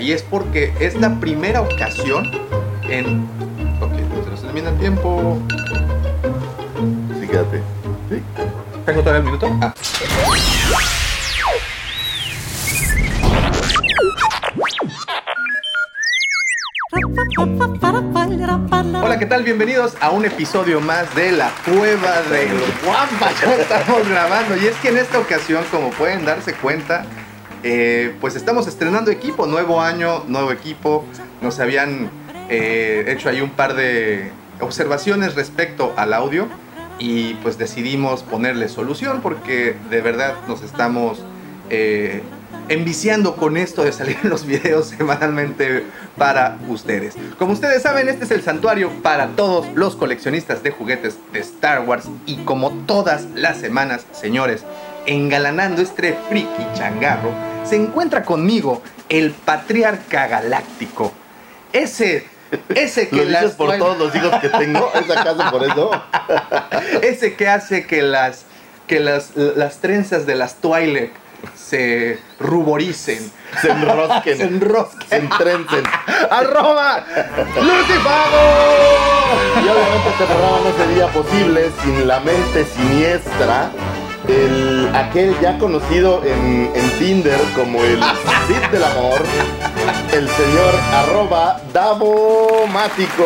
Y es porque es la primera ocasión en... Ok, se nos termina el tiempo. Sí, quédate. Sí. ¿Tengo todavía el minuto? Ah. Hola, ¿qué tal? Bienvenidos a un episodio más de La Cueva del Guampa. Ya estamos grabando. Y es que en esta ocasión, como pueden darse cuenta, eh, pues estamos estrenando equipo. Nuevo año, nuevo equipo. Nos habían eh, hecho ahí un par de observaciones respecto al audio. Y pues decidimos ponerle solución porque de verdad nos estamos eh, enviciando con esto de salir los videos semanalmente para ustedes. Como ustedes saben, este es el santuario para todos los coleccionistas de juguetes de Star Wars y como todas las semanas, señores, engalanando este friki changarro, se encuentra conmigo el patriarca galáctico. Ese ese que Lo dices las por todos los hijos que tengo. ¿Es acaso por eso? ese que hace que las que las, las trenzas de las Twilight se ruboricen, Se enrosquen. se enrosquen. Se entrencen. ¡Arroba! ¡Lucifago! Y obviamente este programa no sería posible sin la mente siniestra. El, aquel ya conocido en, en Tinder como el Cid del Amor. El señor arroba Davomático.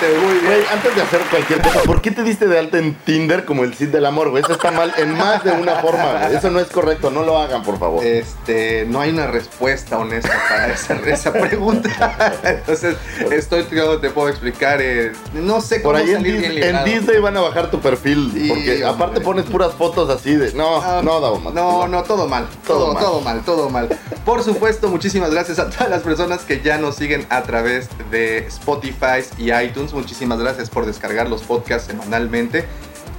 Gente, muy bien. Güey, antes de hacer cualquier cosa, ¿por qué te diste de alta en Tinder como el Cid del Amor, güey? Eso está mal en más de una forma, güey. Eso no es correcto, no lo hagan, por favor. Este, no hay una respuesta honesta para esa, esa pregunta. Entonces, estoy, te puedo explicar. eh, no sé cómo Por ahí en, salir bien en. Disney van a bajar tu perfil. Sí, porque hombre. aparte pones puras fotos así de. No, Ah, no, Davomático. No, no, todo mal. Todo, Todo todo mal. mal. todo mal, Por supuesto, muchísimas gracias a todas las personas que ya nos siguen a través de Spotify y iTunes. Muchísimas gracias por descargar los podcasts semanalmente.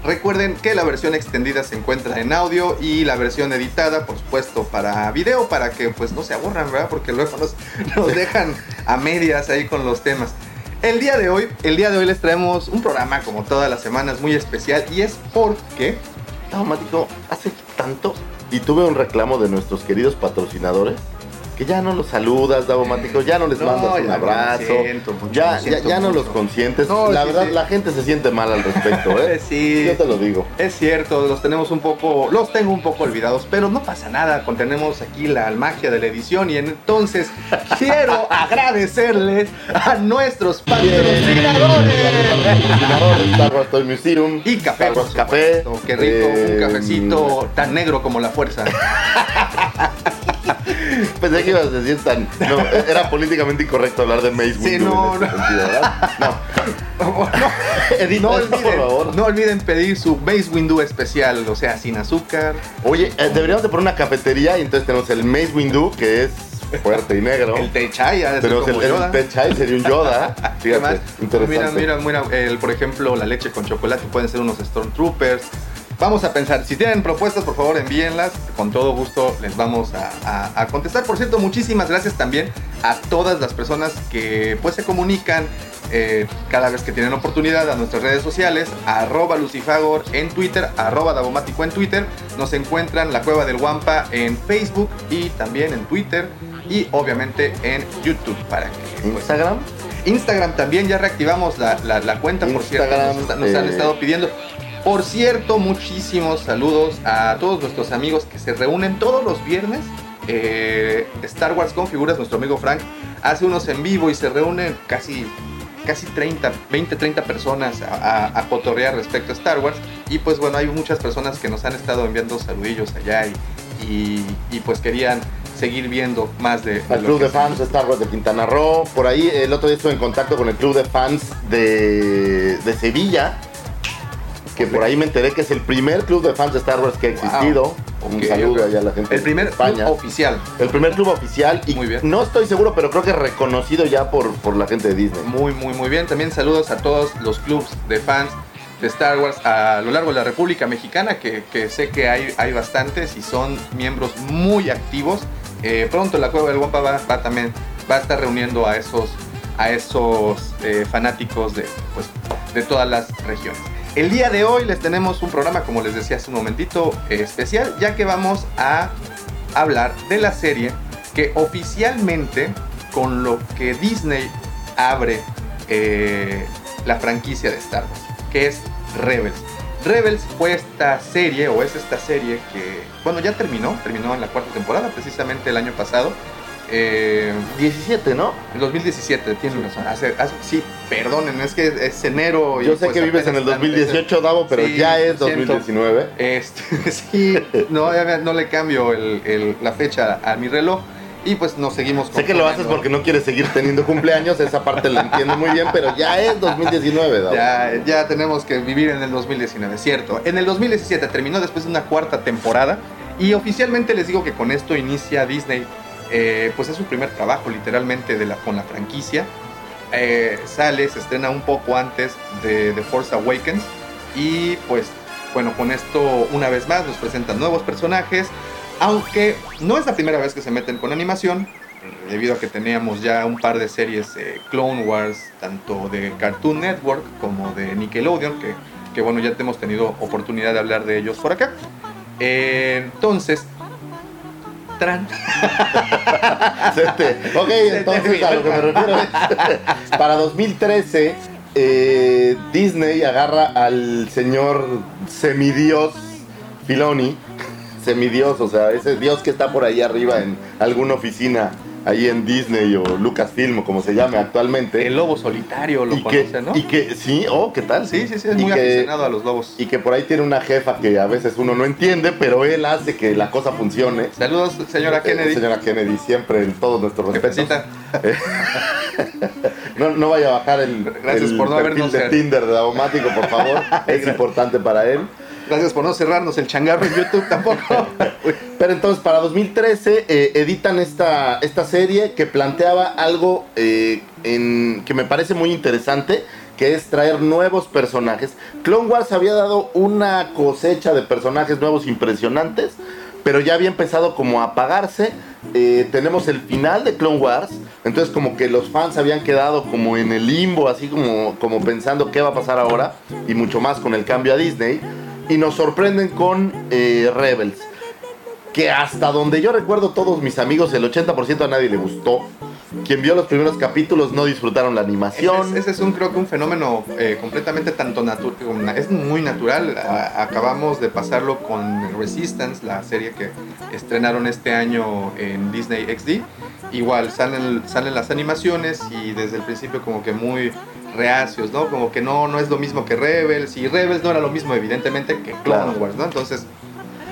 Recuerden que la versión extendida se encuentra en audio y la versión editada, por supuesto, para video, para que pues no se aburran, ¿verdad? Porque luego nos, nos dejan a medias ahí con los temas. El día de hoy, el día de hoy les traemos un programa como todas las semanas muy especial y es porque Davomático, hace tanto. Y tuve un reclamo de nuestros queridos patrocinadores. Que ya no los saludas, Davomático, ya no les No, mandas un abrazo. siento ya, ya, ya no los consientes. No, la sí, verdad, sí. la gente se siente mal al respecto, ¿eh? Sí. Yo te lo digo. Es cierto, los tenemos un poco, los tengo un poco olvidados, pero no pasa nada, contenemos aquí la magia de la edición y entonces quiero agradecerles a nuestros patrocinadores. Star Wars Toy Museum. Y café, Star Wars Café. Qué rico, eh, un cafecito tan negro como la fuerza. Pensé que ibas a decir tan. No, era políticamente incorrecto hablar de Mace Sí, Windu no, en ese no. sentido, ¿verdad? No. No, no esto, por olviden, favor. no olviden pedir su Base Window especial, o sea, sin azúcar. Oye, eh, deberíamos de poner una cafetería y entonces tenemos el Mace Windu, que es fuerte y negro. El Techay, ha de ser el, como Yoda. el Techai, sería un Yoda. Fíjate, interesante. Mira, mira, mira, el, por ejemplo, la leche con chocolate pueden ser unos Stormtroopers. Vamos a pensar, si tienen propuestas, por favor envíenlas. Con todo gusto les vamos a, a- a contestar. Por cierto, muchísimas gracias también a todas las personas que pues se comunican eh, cada vez que tienen oportunidad a nuestras redes sociales, arroba lucifagor en Twitter, arroba davomático en Twitter. Nos encuentran la Cueva del Guampa en Facebook y también en Twitter y obviamente en YouTube para que pues, Instagram. Instagram también ya reactivamos la, la- la cuenta, por cierto. Nos, nos han eh. estado pidiendo. Por cierto, muchísimos saludos a todos nuestros amigos que se reúnen todos los viernes. Eh, Star Wars con figuras, nuestro amigo Frank hace unos en vivo y se reúnen casi, casi 30, 20, 30 personas a, a, a cotorrear respecto a Star Wars. Y pues bueno, hay muchas personas que nos han estado enviando saludillos allá y, y- y, pues querían seguir viendo más de, lo Club de Fans de Star Wars de Quintana Roo. Por ahí el otro día estuve en contacto con el Club de Fans de, de Sevilla. Que por ahí me enteré que es el primer club de fans de Star Wars que ha existido. Un saludo allá a la gente El primer de España. club oficial. El primer club oficial y Muy bien. no estoy seguro, pero creo que reconocido ya por, por la gente de Disney. Muy, muy, muy bien. También saludos a todos los clubs de fans de Star Wars a lo largo de la República Mexicana, que, que sé que hay, hay bastantes y son miembros muy activos. Eh, pronto la Cueva del Guampa va, va también va a estar reuniendo a esos, a esos eh, fanáticos de, pues, de todas las regiones. El día de hoy les tenemos un programa, como les decía hace un momentito, eh, especial, ya que vamos a hablar de la serie que oficialmente, con lo que Disney abre eh, la franquicia de Star Wars, que es Rebels. Rebels fue esta serie, o es esta serie que, bueno, ya terminó, terminó en la cuarta temporada, precisamente el año pasado. Eh, 17, ¿no? en 2017, tienen razón. Hace- hace- sí, perdonen, es que es enero. y Yo sé pues que vives en el están- 2018, Davo, pero Sí, ya es lo siento. 2019. Este, sí, no, no le cambio el- el- la fecha a mi reloj y pues nos seguimos Sé que lo haces porque no quieres seguir teniendo cumpleaños, esa parte la entiendo muy bien, pero ya es 2019, Davo. Ya, ya tenemos que vivir en el 2019, cierto. En el 2017 terminó después de una cuarta temporada y oficialmente les digo que con esto inicia Disney, eh, pues es su primer trabajo literalmente de la, con la franquicia. Eh, sale, se estrena un poco antes de The Force Awakens y pues bueno, con esto una vez más nos presentan nuevos personajes, aunque no es la primera vez que se meten con animación, debido a que teníamos ya un par de series eh, Clone Wars, tanto de Cartoon Network como de Nickelodeon, que, bueno, ya hemos tenido oportunidad de hablar de ellos por acá. Entonces, Ok, entonces a lo que me refiero es, para 2013, eh, Disney agarra al señor semidios Filoni, semidios, o sea, ese dios que está por ahí arriba en alguna oficina, ahí en Disney o Lucasfilm o como se llame actualmente. el lobo solitario lo y que, conoce, ¿no? y que, sí, oh, ¿qué tal? sí, sí, sí, es Y muy que- aficionado a los lobos. Y que por ahí tiene una jefa que a veces uno no entiende, pero él hace que la cosa funcione. Saludos, señora Eh, Kennedy. señora Kennedy, siempre en todos nuestros respetos. No, no vaya a bajar el, Gracias el por no perfil de Tinder de Daumático, por favor. es importante para él. Gracias por no cerrarnos el changarro en YouTube tampoco. Pero entonces, para 2013, eh, editan esta, esta serie que planteaba algo eh, que me parece muy interesante, que es traer nuevos personajes. Clone Wars había dado una cosecha de personajes nuevos impresionantes, pero ya había empezado como a apagarse. Eh, tenemos el final de Clone Wars, entonces como que los fans habían quedado como en el limbo, así como, como pensando qué va a pasar ahora, y mucho más con el cambio a Disney. Y nos sorprenden con eh, Rebels que hasta donde yo recuerdo todos mis amigos, el 80% a nadie le gustó. Quien vio los primeros capítulos no disfrutaron la Ese animación. es, ese es un, creo que un fenómeno eh, completamente tanto natural, es muy natural. A- acabamos de pasarlo con Resistance, la serie que estrenaron este año en Disney XD. Igual salen, salen las animaciones y desde el principio como que muy reacios, ¿no? Como que no, no es lo mismo que Rebels y Rebels no era lo mismo evidentemente que Clone. Wars, ¿no? Entonces,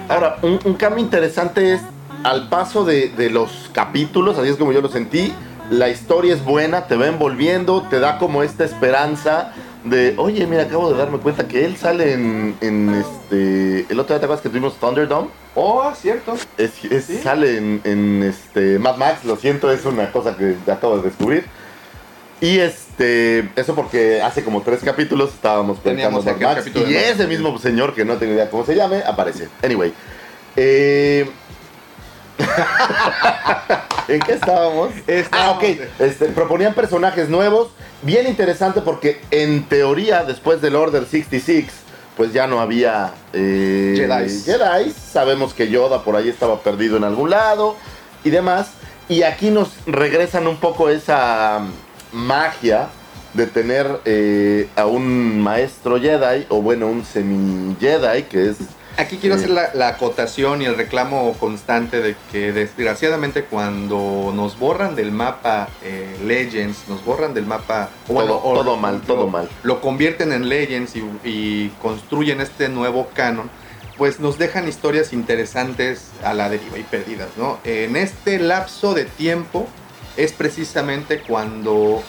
Ahora, un, un cambio interesante es al paso de, de los capítulos, así es como yo lo sentí, la historia es buena, te va envolviendo, te da como esta esperanza de, oye, mira, acabo de darme cuenta que él sale en, en este, el otro día te acuerdas que tuvimos Thunderdome, oh, cierto. Es, es- ¿Sí? Sale en, en, este, Mad Max, lo siento, es una cosa que acabo de descubrir. Y este, eso porque hace como tres capítulos estábamos aquel Max y ese mismo señor que no tengo idea cómo se llame, aparece. Anyway. eh, ¿En qué estábamos? Ah, Estábamos- ok. Este, proponían personajes nuevos. Bien interesante porque en teoría, después del Order 66, pues ya no había eh, Jedis. Jedis. Sabemos que Yoda por ahí estaba perdido en algún lado y demás. Y aquí nos regresan un poco esa magia de tener eh, a un maestro Jedi, o bueno, un semi-Jedi, que es Aquí quiero Sí. hacer la, la acotación y el reclamo constante de que desgraciadamente cuando nos borran del mapa eh, Legends, nos borran del mapa... o Todo- o mal, todo mal. Lo convierten en Legends y, y construyen este nuevo canon, pues nos dejan historias interesantes a la deriva y perdidas, ¿no? En este lapso de tiempo es precisamente cuando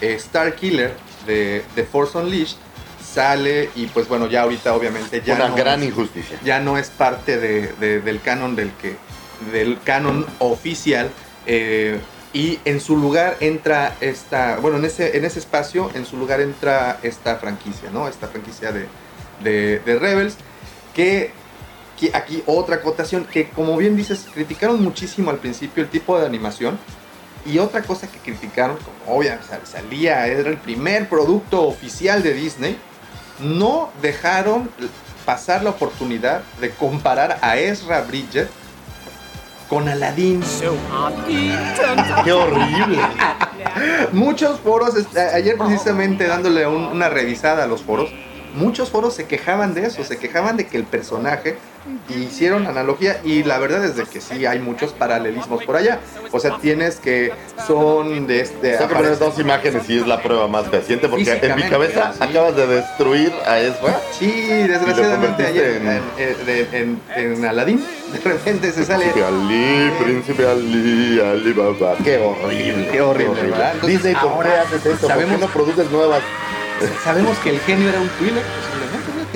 eh, Starkiller de, de Force Unleashed sale y pues bueno, ya ahorita obviamente ya Una no gran es- injusticia. ya no es parte de- de- del canon del que del canon oficial eh, y en su lugar entra esta bueno en ese en ese espacio en su lugar entra esta franquicia no esta franquicia de, de, de Rebels que, que aquí otra acotación que como bien dices criticaron muchísimo al principio el tipo de animación y otra cosa que criticaron como obviamente salía era el primer producto oficial de Disney no dejaron pasar la oportunidad de comparar a Ezra Bridget con Aladdin. Qué horrible. Muchos foros, ayer precisamente dándole un- una revisada a los foros, muchos foros se quejaban de eso, se quejaban de que el personaje hicieron analogía y la verdad es de que sí hay muchos paralelismos por allá. O sea, tienes que son de este... Está que poner dos imágenes y es la prueba más fehaciente porque en mi cabeza sí. acabas de destruir a Ezra. Sí, desgraciadamente ayer en- en, en, de- en- en Aladdin de repente se sale... Príncipe Ali, Príncipe Ali, Ali Baba. Qué horrible. Qué horrible, ¿verdad? Entonces, Disney, ¿por qué haces esto? ¿Por sabemos- qué no produces nuevas? Sabemos que el genio era un Twi'lek.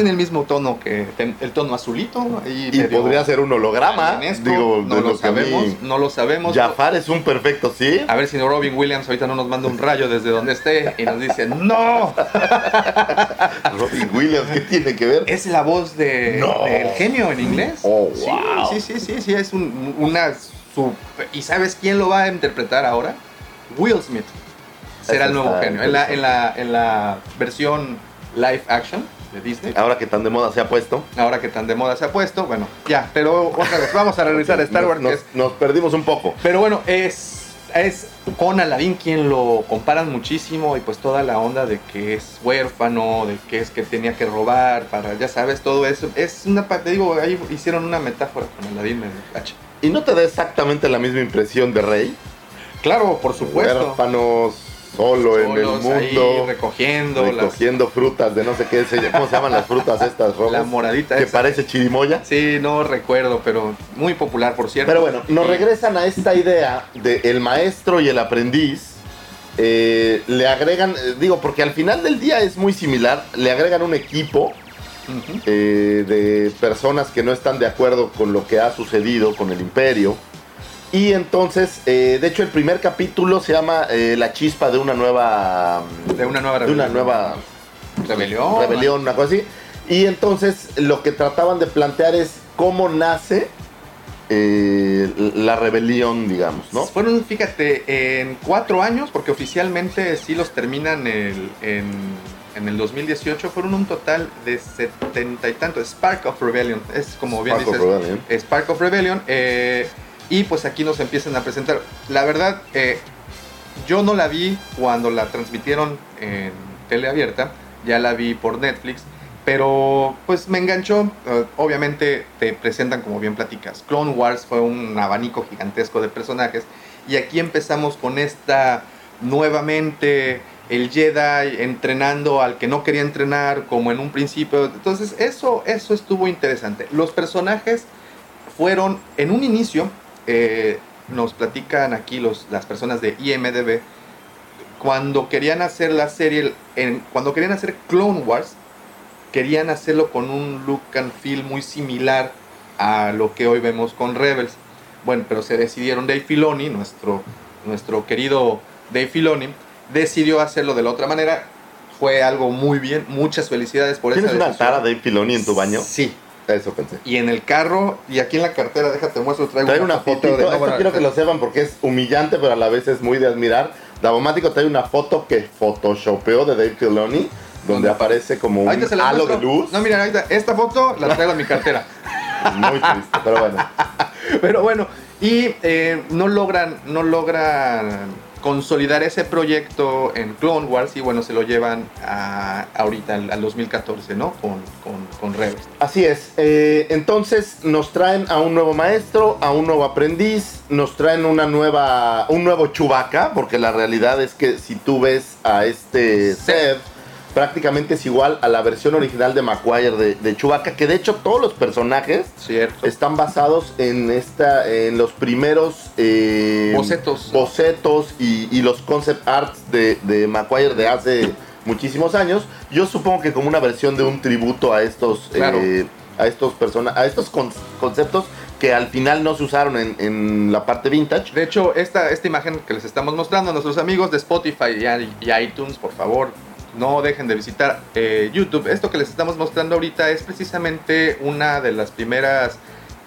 Tiene el mismo tono que el tono azulito. Y medio podría ser un holograma. alienesco, Digo, no lo mí- sabemos, no lo sabemos. Jafar es un perfecto, ¿sí? A ver si no Robin Williams ahorita no nos manda un rayo desde donde esté y nos dice, ¡No! Robin Williams, ¿qué tiene que ver? Es la voz de, No. del genio en inglés. Oh, Sí, wow. Sí, sí, sí, sí, es un- una... ¿Y sabes quién lo va a interpretar ahora? Will Smith. Será el nuevo genio. En la, en, la, en la versión live action de Disney. Ahora que tan de moda se ha puesto. ahora que tan de moda se ha puesto, bueno, ya, pero otra vez, vamos a regresar a Star Wars. Nos, perdimos un poco. pero bueno, es, es con Aladdin quien lo comparan muchísimo y pues toda la onda de que es huérfano, de que es que tenía que robar, para, ya sabes, todo eso. Es una parte, digo, ahí hicieron una metáfora con Aladdin medio gacha. ¿Y no te da exactamente la misma impresión de Rey? Claro, por supuesto. Huérfanos, solo en el ahí mundo, recogiendo las- recogiendo frutas de no sé qué, ¿cómo se llaman las frutas estas la rojas? moradita Que esa. parece chirimoya. Sí, no recuerdo, pero muy popular, por cierto. Pero bueno, nos regresan a esta idea de el maestro y el aprendiz. eh, le agregan, eh, digo, porque al final del día es muy similar, le agregan un equipo eh, de personas que no están de acuerdo con lo que ha sucedido con el imperio. Y entonces, eh, de hecho, el primer capítulo se llama eh, La chispa de una nueva. De una nueva de una rebelión. nueva Rebelión. rebelión, una cosa así. Y entonces lo que trataban de plantear es cómo nace eh, la rebelión, digamos, ¿no? Fueron, fíjate, en cuatro años, porque oficialmente sí los terminan el- en, en el 2018, fueron un total de setenta y tantos. Spark of Rebellion, es como bien Spark of dices. Rebellion. Spark of Rebellion. eh, y pues aquí nos empiezan a presentar. La verdad, eh, yo no la vi cuando la transmitieron en teleabierta, ya la vi por Netflix, pero pues me enganchó. Eh, obviamente te presentan como bien platicas. Clone Wars fue un abanico gigantesco de personajes y aquí empezamos con esta nuevamente el Jedi entrenando al que no quería entrenar como en un principio. Entonces eso eso estuvo interesante. Los personajes fueron en un inicio eh, nos platican aquí los, las personas de IMDB cuando querían hacer la serie, en, cuando querían hacer Clone Wars, querían hacerlo con un look and feel muy similar a lo que hoy vemos con Rebels. Bueno, pero se decidieron, Dave Filoni, nuestro, nuestro querido Dave Filoni, decidió hacerlo de la otra manera. Fue algo muy bien, muchas felicidades por ¿Tienes esa una tara Dave Filoni en tu baño? Sí, Eso pensé. y en el carro, y aquí en la cartera, déjate muestro, traigo Trae una fotito, de- esto quiero que lo sepan porque es humillante, pero a la vez es muy de admirar. Davomático trae una foto que photoshopeó de Dave Filoni, donde ¿Dónde? aparece como un halo de luz. No, mira, ahorita, esta foto la traigo en mi cartera. Muy triste, pero bueno. Pero bueno, y eh, no logran, no logran consolidar ese proyecto en Clone Wars y bueno, se lo llevan a, ahorita al, al 2014, ¿no? Con, con, con Rebels. Así es. eh, entonces nos traen a un nuevo maestro, a un nuevo aprendiz, nos traen una nueva, un nuevo Chewbacca, porque la realidad es que si tú ves a este. Seb, prácticamente es igual a la versión original de Maguire de, de Chewbacca, que de hecho todos los personajes Cierto. están basados en esta, en los primeros eh, Bocetos. bocetos y, y los concept arts de, de Maguire de hace muchísimos años. Yo supongo que como una versión de un tributo a estos, Claro. eh, a estos persona, a estos con- conceptos que al final no se usaron en, en la parte vintage. De hecho, esta, esta imagen que les estamos mostrando a nuestros amigos de Spotify y iTunes, por favor, no dejen de visitar eh, YouTube. Esto que les estamos mostrando ahorita es precisamente una de las primeras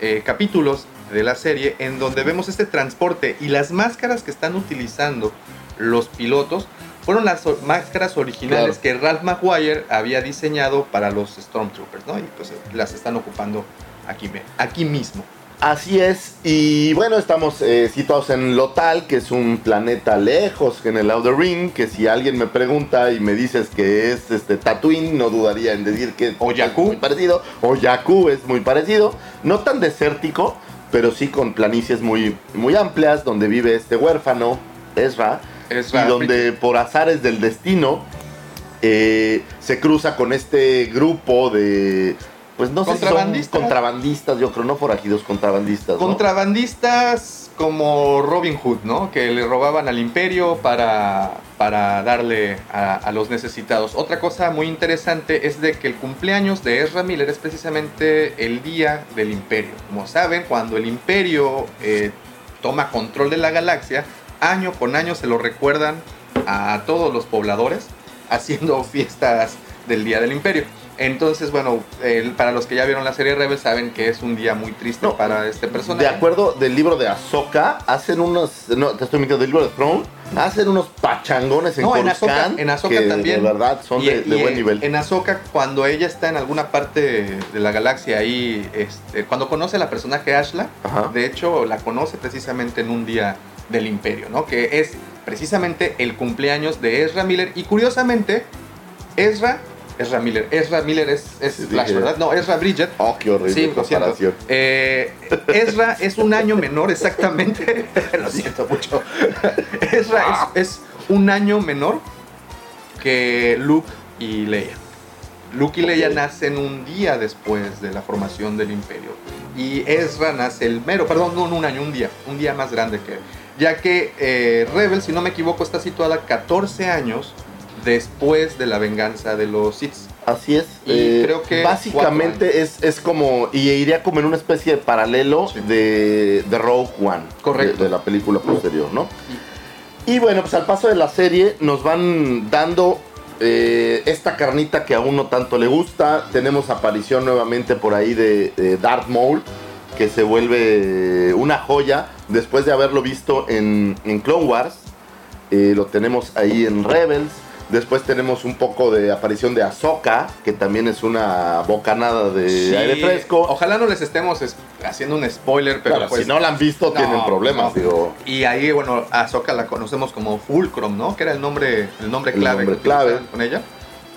eh, capítulos de la serie en donde vemos este transporte y las máscaras que están utilizando los pilotos fueron las máscaras originales Claro. que Ralph Maguire había diseñado para los Stormtroopers, ¿no? Y pues las están ocupando aquí, aquí mismo. Así es, y bueno, estamos eh, situados en Lotal, que es un planeta lejos en el Outer Ring, que si alguien me pregunta y me dices que es este Tatooine, no dudaría en decir que O es muy parecido, o Jakku es muy parecido, no tan desértico, pero sí con planicies muy, muy amplias, donde vive este huérfano, Ezra, Ezra y donde por azares del destino eh, se cruza con este grupo de... Pues no sé si son Contrabandistas. contrabandistas, yo creo, no forajidos, contrabandistas. ¿no? Contrabandistas como Robin Hood, ¿no? Que le robaban al imperio para, para darle a, a los necesitados. Otra cosa muy interesante es de que el cumpleaños de Ezra Miller es precisamente el día del imperio. Como saben, cuando el imperio eh, toma control de la galaxia, año con año se lo recuerdan a todos los pobladores haciendo fiestas del día del imperio. Entonces, bueno, para los que ya vieron la serie Rebel saben que es un día muy triste No, para este personaje. De acuerdo del libro de Ahsoka, hacen unos. No, te estoy mintiendo, del libro de Throne, hacen unos pachangones en No, en Ahsoka, Coruscant en Ahsoka que también. De verdad son Y- de, de y buen en- nivel. En Ahsoka, cuando ella está en alguna parte de la galaxia ahí, este, cuando conoce a la personaje Ashla, Ajá. de hecho la conoce precisamente en un día del Imperio, ¿no? Que es precisamente el cumpleaños de Ezra Miller. Y curiosamente, Ezra, Ezra Miller, Ezra Miller es, es Flash, ¿verdad? No, Ezra Bridget. Oh, qué horrible Sí, comparación. Eh, Ezra es un año menor exactamente. lo siento mucho. Ezra es, es un año menor que Luke y Leia. Luke y Leia nacen un día después de la formación del Imperio. Y Ezra nace el mero, perdón, no, no un año, un día, un día más grande que él. Ya que eh, Rebel, si no me equivoco, está situada 14 años después de la venganza de los Sith. Así es. Y eh, creo que Básicamente es, es como. Y iría como en una especie de paralelo Sí. de, de Rogue One. Correcto. De, de la película posterior, ¿no? Y bueno, pues al paso de la serie nos van dando eh, esta carnita que a uno tanto le gusta. Tenemos aparición nuevamente por ahí de, de Darth Maul, que se vuelve una joya después de haberlo visto en, en Clone Wars. Eh, lo tenemos ahí en Rebels. Después tenemos un poco de aparición de Ahsoka, que también es una bocanada de Sí, aire fresco. Ojalá no les estemos es- haciendo un spoiler, pero Claro, pues, si no la han visto, no, tienen problemas. no. Digo, Y ahí, bueno, a Ahsoka la conocemos como Fulcrum, ¿no? Que era el nombre, el nombre El clave nombre clave. con ella.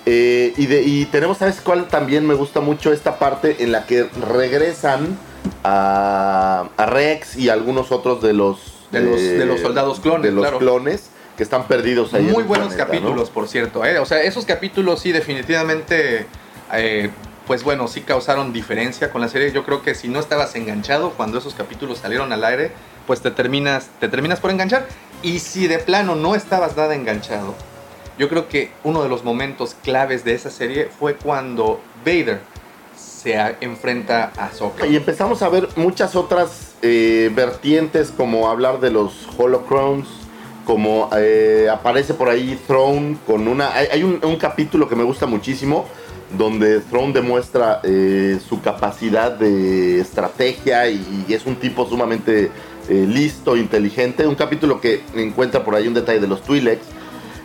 Eh, y, de, y tenemos, ¿sabes cuál? También me gusta mucho esta parte en la que regresan a, a Rex y algunos otros de los... De los- de los soldados clones, De los claro. clones que están perdidos ahí. Muy buenos planeta, capítulos, ¿no? por cierto. ¿eh? O sea, esos capítulos sí definitivamente, eh, pues bueno, sí causaron diferencia con la serie. Yo creo que si no estabas enganchado cuando esos capítulos salieron al aire, pues te terminas, te terminas por enganchar. Y si de plano no estabas nada enganchado, yo creo que uno de los momentos claves de esa serie fue cuando Vader se a- enfrenta a Ahsoka. Y empezamos a ver muchas otras eh, vertientes, como hablar de los Holocrons, como eh, aparece por ahí Throne con una... Hay, un, un capítulo que me gusta muchísimo, donde Throne demuestra eh, su capacidad de estrategia y, es un tipo sumamente eh, listo, inteligente. Un capítulo que encuentra por ahí un detalle de los Twi'leks.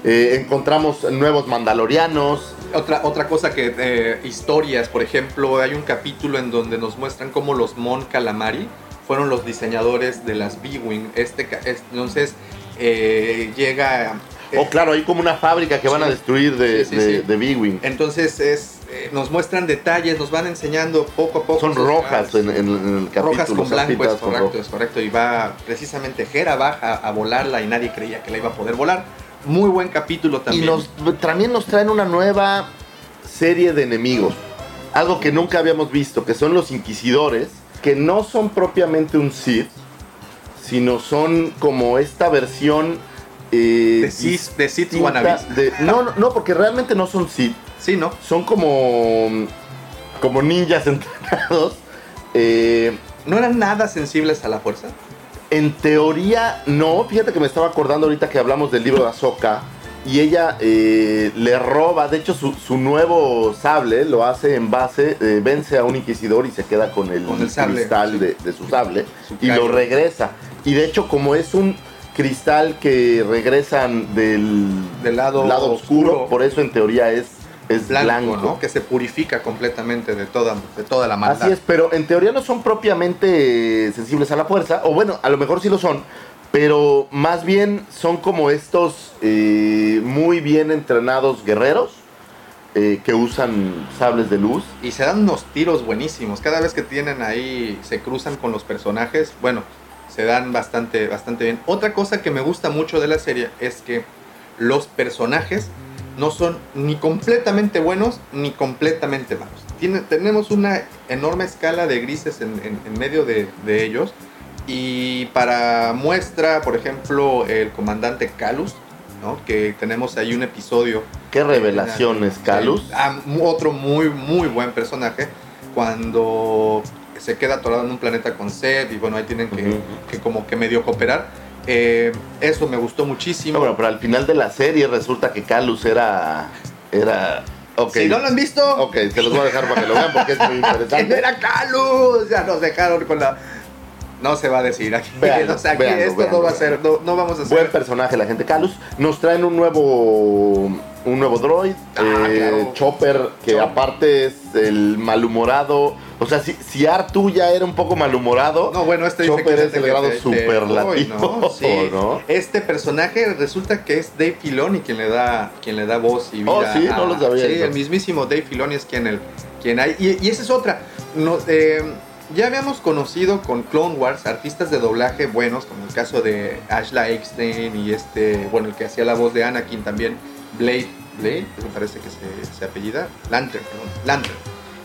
Eh, encontramos nuevos mandalorianos, Otra, otra cosa que, historias, por ejemplo, hay un capítulo en donde nos muestran cómo los Mon Calamari fueron los diseñadores de las B-Wing. Este, entonces, eh, llega... eh, Oh, claro, hay como una fábrica que van a destruir de, Sí, de, de B-Wing. Entonces, es, eh, nos muestran detalles, nos van enseñando poco a poco. Son rojas en, en- en el capítulo. Rojas con blanco, es correcto, es correcto. Y va precisamente Hera baja a volarla y nadie creía que la iba a poder volar. Muy buen capítulo Y también. nos, también nos traen una nueva serie de enemigos. Algo que nunca habíamos visto, que son los inquisidores, que no son propiamente un Sith, sino son como esta versión eh, De Sith- de Sith no, no, no, porque realmente no son Sith. Sí, ¿no? Son como, como ninjas entrenados. Eh, ¿No eran nada sensibles a la fuerza? En teoría, no. Fíjate que me estaba acordando ahorita que hablamos del libro de Ahsoka. Y ella eh, le roba, de hecho, su, su nuevo sable lo hace en base, eh, vence a un inquisidor y se queda con el, Con el sable, cristal sí. de, de su sable Su y lo regresa. Y de hecho, como es un cristal que regresan del, Del lado oscuro, oscuro. por eso en teoría es, es Blanco, blanco. ¿no? Que se purifica completamente de toda, de toda la maldad. Así es, pero en teoría no son propiamente sensibles a la fuerza, o bueno, a lo mejor sí lo son, pero más bien son como estos eh, muy bien entrenados guerreros eh, que usan sables de luz. Y se dan unos tiros buenísimos. Cada vez que tienen ahí, se cruzan con los personajes, bueno, se dan bastante, bastante bien. Otra cosa que me gusta mucho de la serie es que los personajes no son ni completamente buenos ni completamente malos. Tiene- tenemos una enorme escala de grises en, en- en medio de, de ellos. Y para muestra, por ejemplo, el comandante Calus, ¿no? que tenemos ahí un episodio Qué revelaciones, Calus. Otro muy, muy buen personaje. Cuando se queda atorado en un planeta con Seth y bueno, ahí tienen que, como que medio cooperar. Eh, eso me gustó muchísimo. No, bueno, pero al final de la serie resulta que Calus era. Era. Si no lo han visto, Ok, se los voy a dejar para que lo vean porque es muy ¿quién interesante. era Calus? Ya nos dejaron con la... No se va a decir aquí. Véanlo, O sea, aquí véanlo, esto véanlo, no va a ser, no, no vamos a hacer... Buen personaje la gente Calus. Nos traen un nuevo un nuevo droid, Ah, eh, claro. Chopper, que Chopper. aparte es el malhumorado. O sea, si, si Artu ya era un poco malhumorado, No, bueno, este dice Chopper que es el grado superlativo, ¿no? Sí. ¿no? Este personaje resulta que es Dave Filoni quien le da, quien le da voz y vida. Oh, sí, no lo sabía Sí, el mismísimo Dave Filoni es quien, el, quien hay. Y, y esa es otra. No, eh, ya habíamos conocido con Clone Wars artistas de doblaje buenos, como el caso de Ashla Eckstein y este, bueno, el que hacía la voz de Anakin también, Blade, Blade, me parece que se, apellida, Lantern, perdón, Lantern,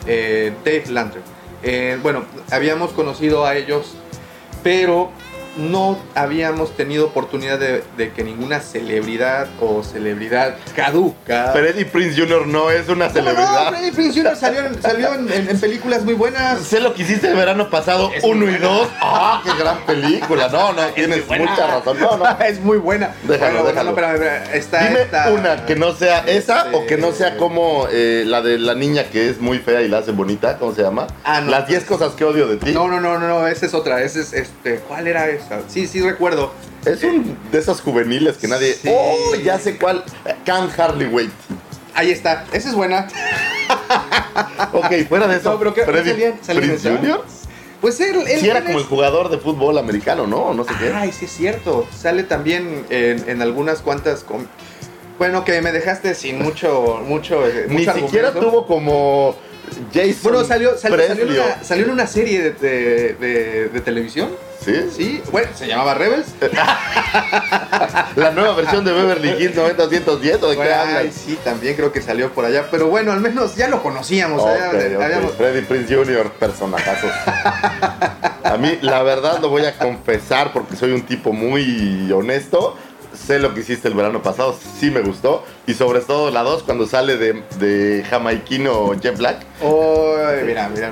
eh, Dave Lantern. Eh, bueno, habíamos conocido a ellos, pero no habíamos tenido oportunidad de, de que ninguna celebridad o celebridad caduca. Freddy Prince Jr. no es una ¿Cómo no? celebridad. Freddie Prinze Jr. salió, en, salió en, en- en películas muy buenas. Sé lo que hiciste el verano pasado, Es uno y dos. ¡Ah, qué gran película! No, no, tienes mucha razón. No, no. es muy buena. Déjalo, Bueno, déjalo. no, espérame, espérame. Está Dime esta- una que no sea esa Este- o que no sea como eh, la de la niña que es muy fea y la hace bonita, ¿cómo se llama? Ah, no. Las 10 cosas que odio de ti. No, no, no, no, no, esa es otra. Esa es, este, ¿cuál era esa? Sí, sí recuerdo. Es un de esos juveniles que nadie. Sí. ¡Oh! Ya sé cuál. Can Harley Wait. Ahí está. Esa es buena. Ok, fuera de eso. No, pero ¿qué- Freddy salía- salía en Prinze esa? Jr. Pues él, él, Sí, era él como es- el jugador de fútbol americano, ¿no? No sé qué. Ay, sí es cierto. Sale también en, en algunas cuantas. com- Bueno, que me dejaste sin mucho, mucho. eh, Ni mucho siquiera argumento. tuvo como Jason. Bueno, salió, salió, salió en una, salió en una serie de, de- de- de televisión. ¿Sí? Sí, bueno, se llamaba Rebels. La nueva versión de Beverly Hills 90210 o de qué Bueno, hablas. ay, sí, también creo que salió por allá. Pero bueno, al menos ya lo conocíamos. Ok, había- ok. habíamos- Freddy Prince Jr., personajazos. A mí, la verdad, lo voy a confesar porque soy un tipo muy honesto. Sé lo que hiciste el verano pasado, sí me gustó. Y sobre todo la 2, cuando sale de, de jamaiquino Jeff Black. Ay, mira, mira.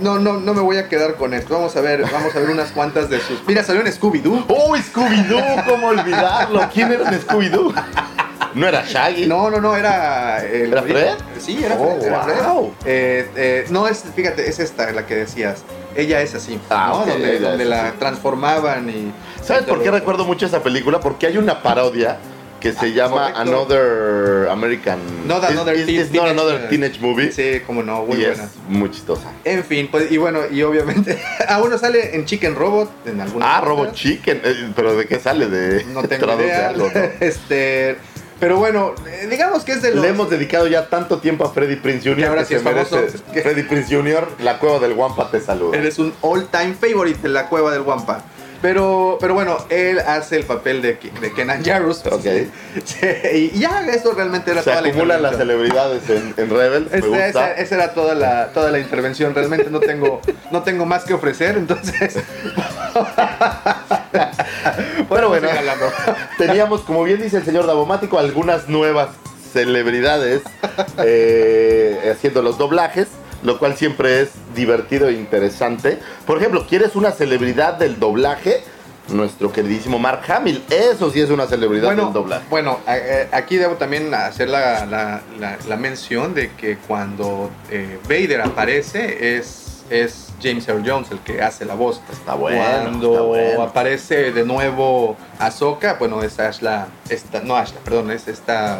No, no, no me voy a quedar con esto. Vamos a ver, vamos a ver unas cuantas de sus. Mira, salió en Scooby-Doo. ¡Oh, Scooby-Doo! ¿Cómo olvidarlo? ¿Quién era Scooby-Doo? ¿No era Shaggy? No, no, no, era. El, ¿Era Fred? Sí, era Oh, Fred. era Fred. wow. Eh, eh, no, es, fíjate, es esta la que decías. Ella es así, Ah, ¿no? donde ella donde es la así. transformaban y. ¿Sabes por qué recuerdo mucho esa película? Porque hay una parodia que se Ah, llama correcto. Another American. Not Another is- Teen- is not Teenage- Another Teenage Movie. Sí, como no, muy y buena. es muy chistosa. En fin, pues, y bueno, y obviamente. ah, bueno, sale en Chicken Robot, en alguna. Ah, Robo Chicken. eh, ¿Pero de qué sale? De No tengo idea. algo, ¿no? Este. Pero bueno, eh, digamos que es de los. Le hemos dedicado ya tanto tiempo a Freddy Prince Jr. Que ahora sí es famoso. Freddy Prince Jr., la cueva del Wampa te saluda. Eres un all-time favorite de la cueva del Wampa. Pero, pero bueno, él hace el papel de, de Kenan Jarrus. Ok. Sí, y ya eso realmente era Se toda la acumulan las celebridades en, en me gusta. esa, esa era toda la, toda la intervención. Realmente no tengo, no tengo más que ofrecer. Entonces, Pero bueno, teníamos, como bien dice el señor Davomático, algunas nuevas celebridades eh, haciendo los doblajes, lo cual siempre es divertido e interesante. Por ejemplo, ¿quieres una celebridad del doblaje? Nuestro queridísimo Mark Hamill, eso sí es una celebridad bueno, del doblaje. Bueno, aquí debo también hacer la, la- la- la mención de que cuando eh, Vader aparece es, es James Earl Jones el que hace la voz. Está bueno, Cuando está bueno. aparece de nuevo Ahsoka, bueno, es Ashla, esta, no Ashla, perdón, es esta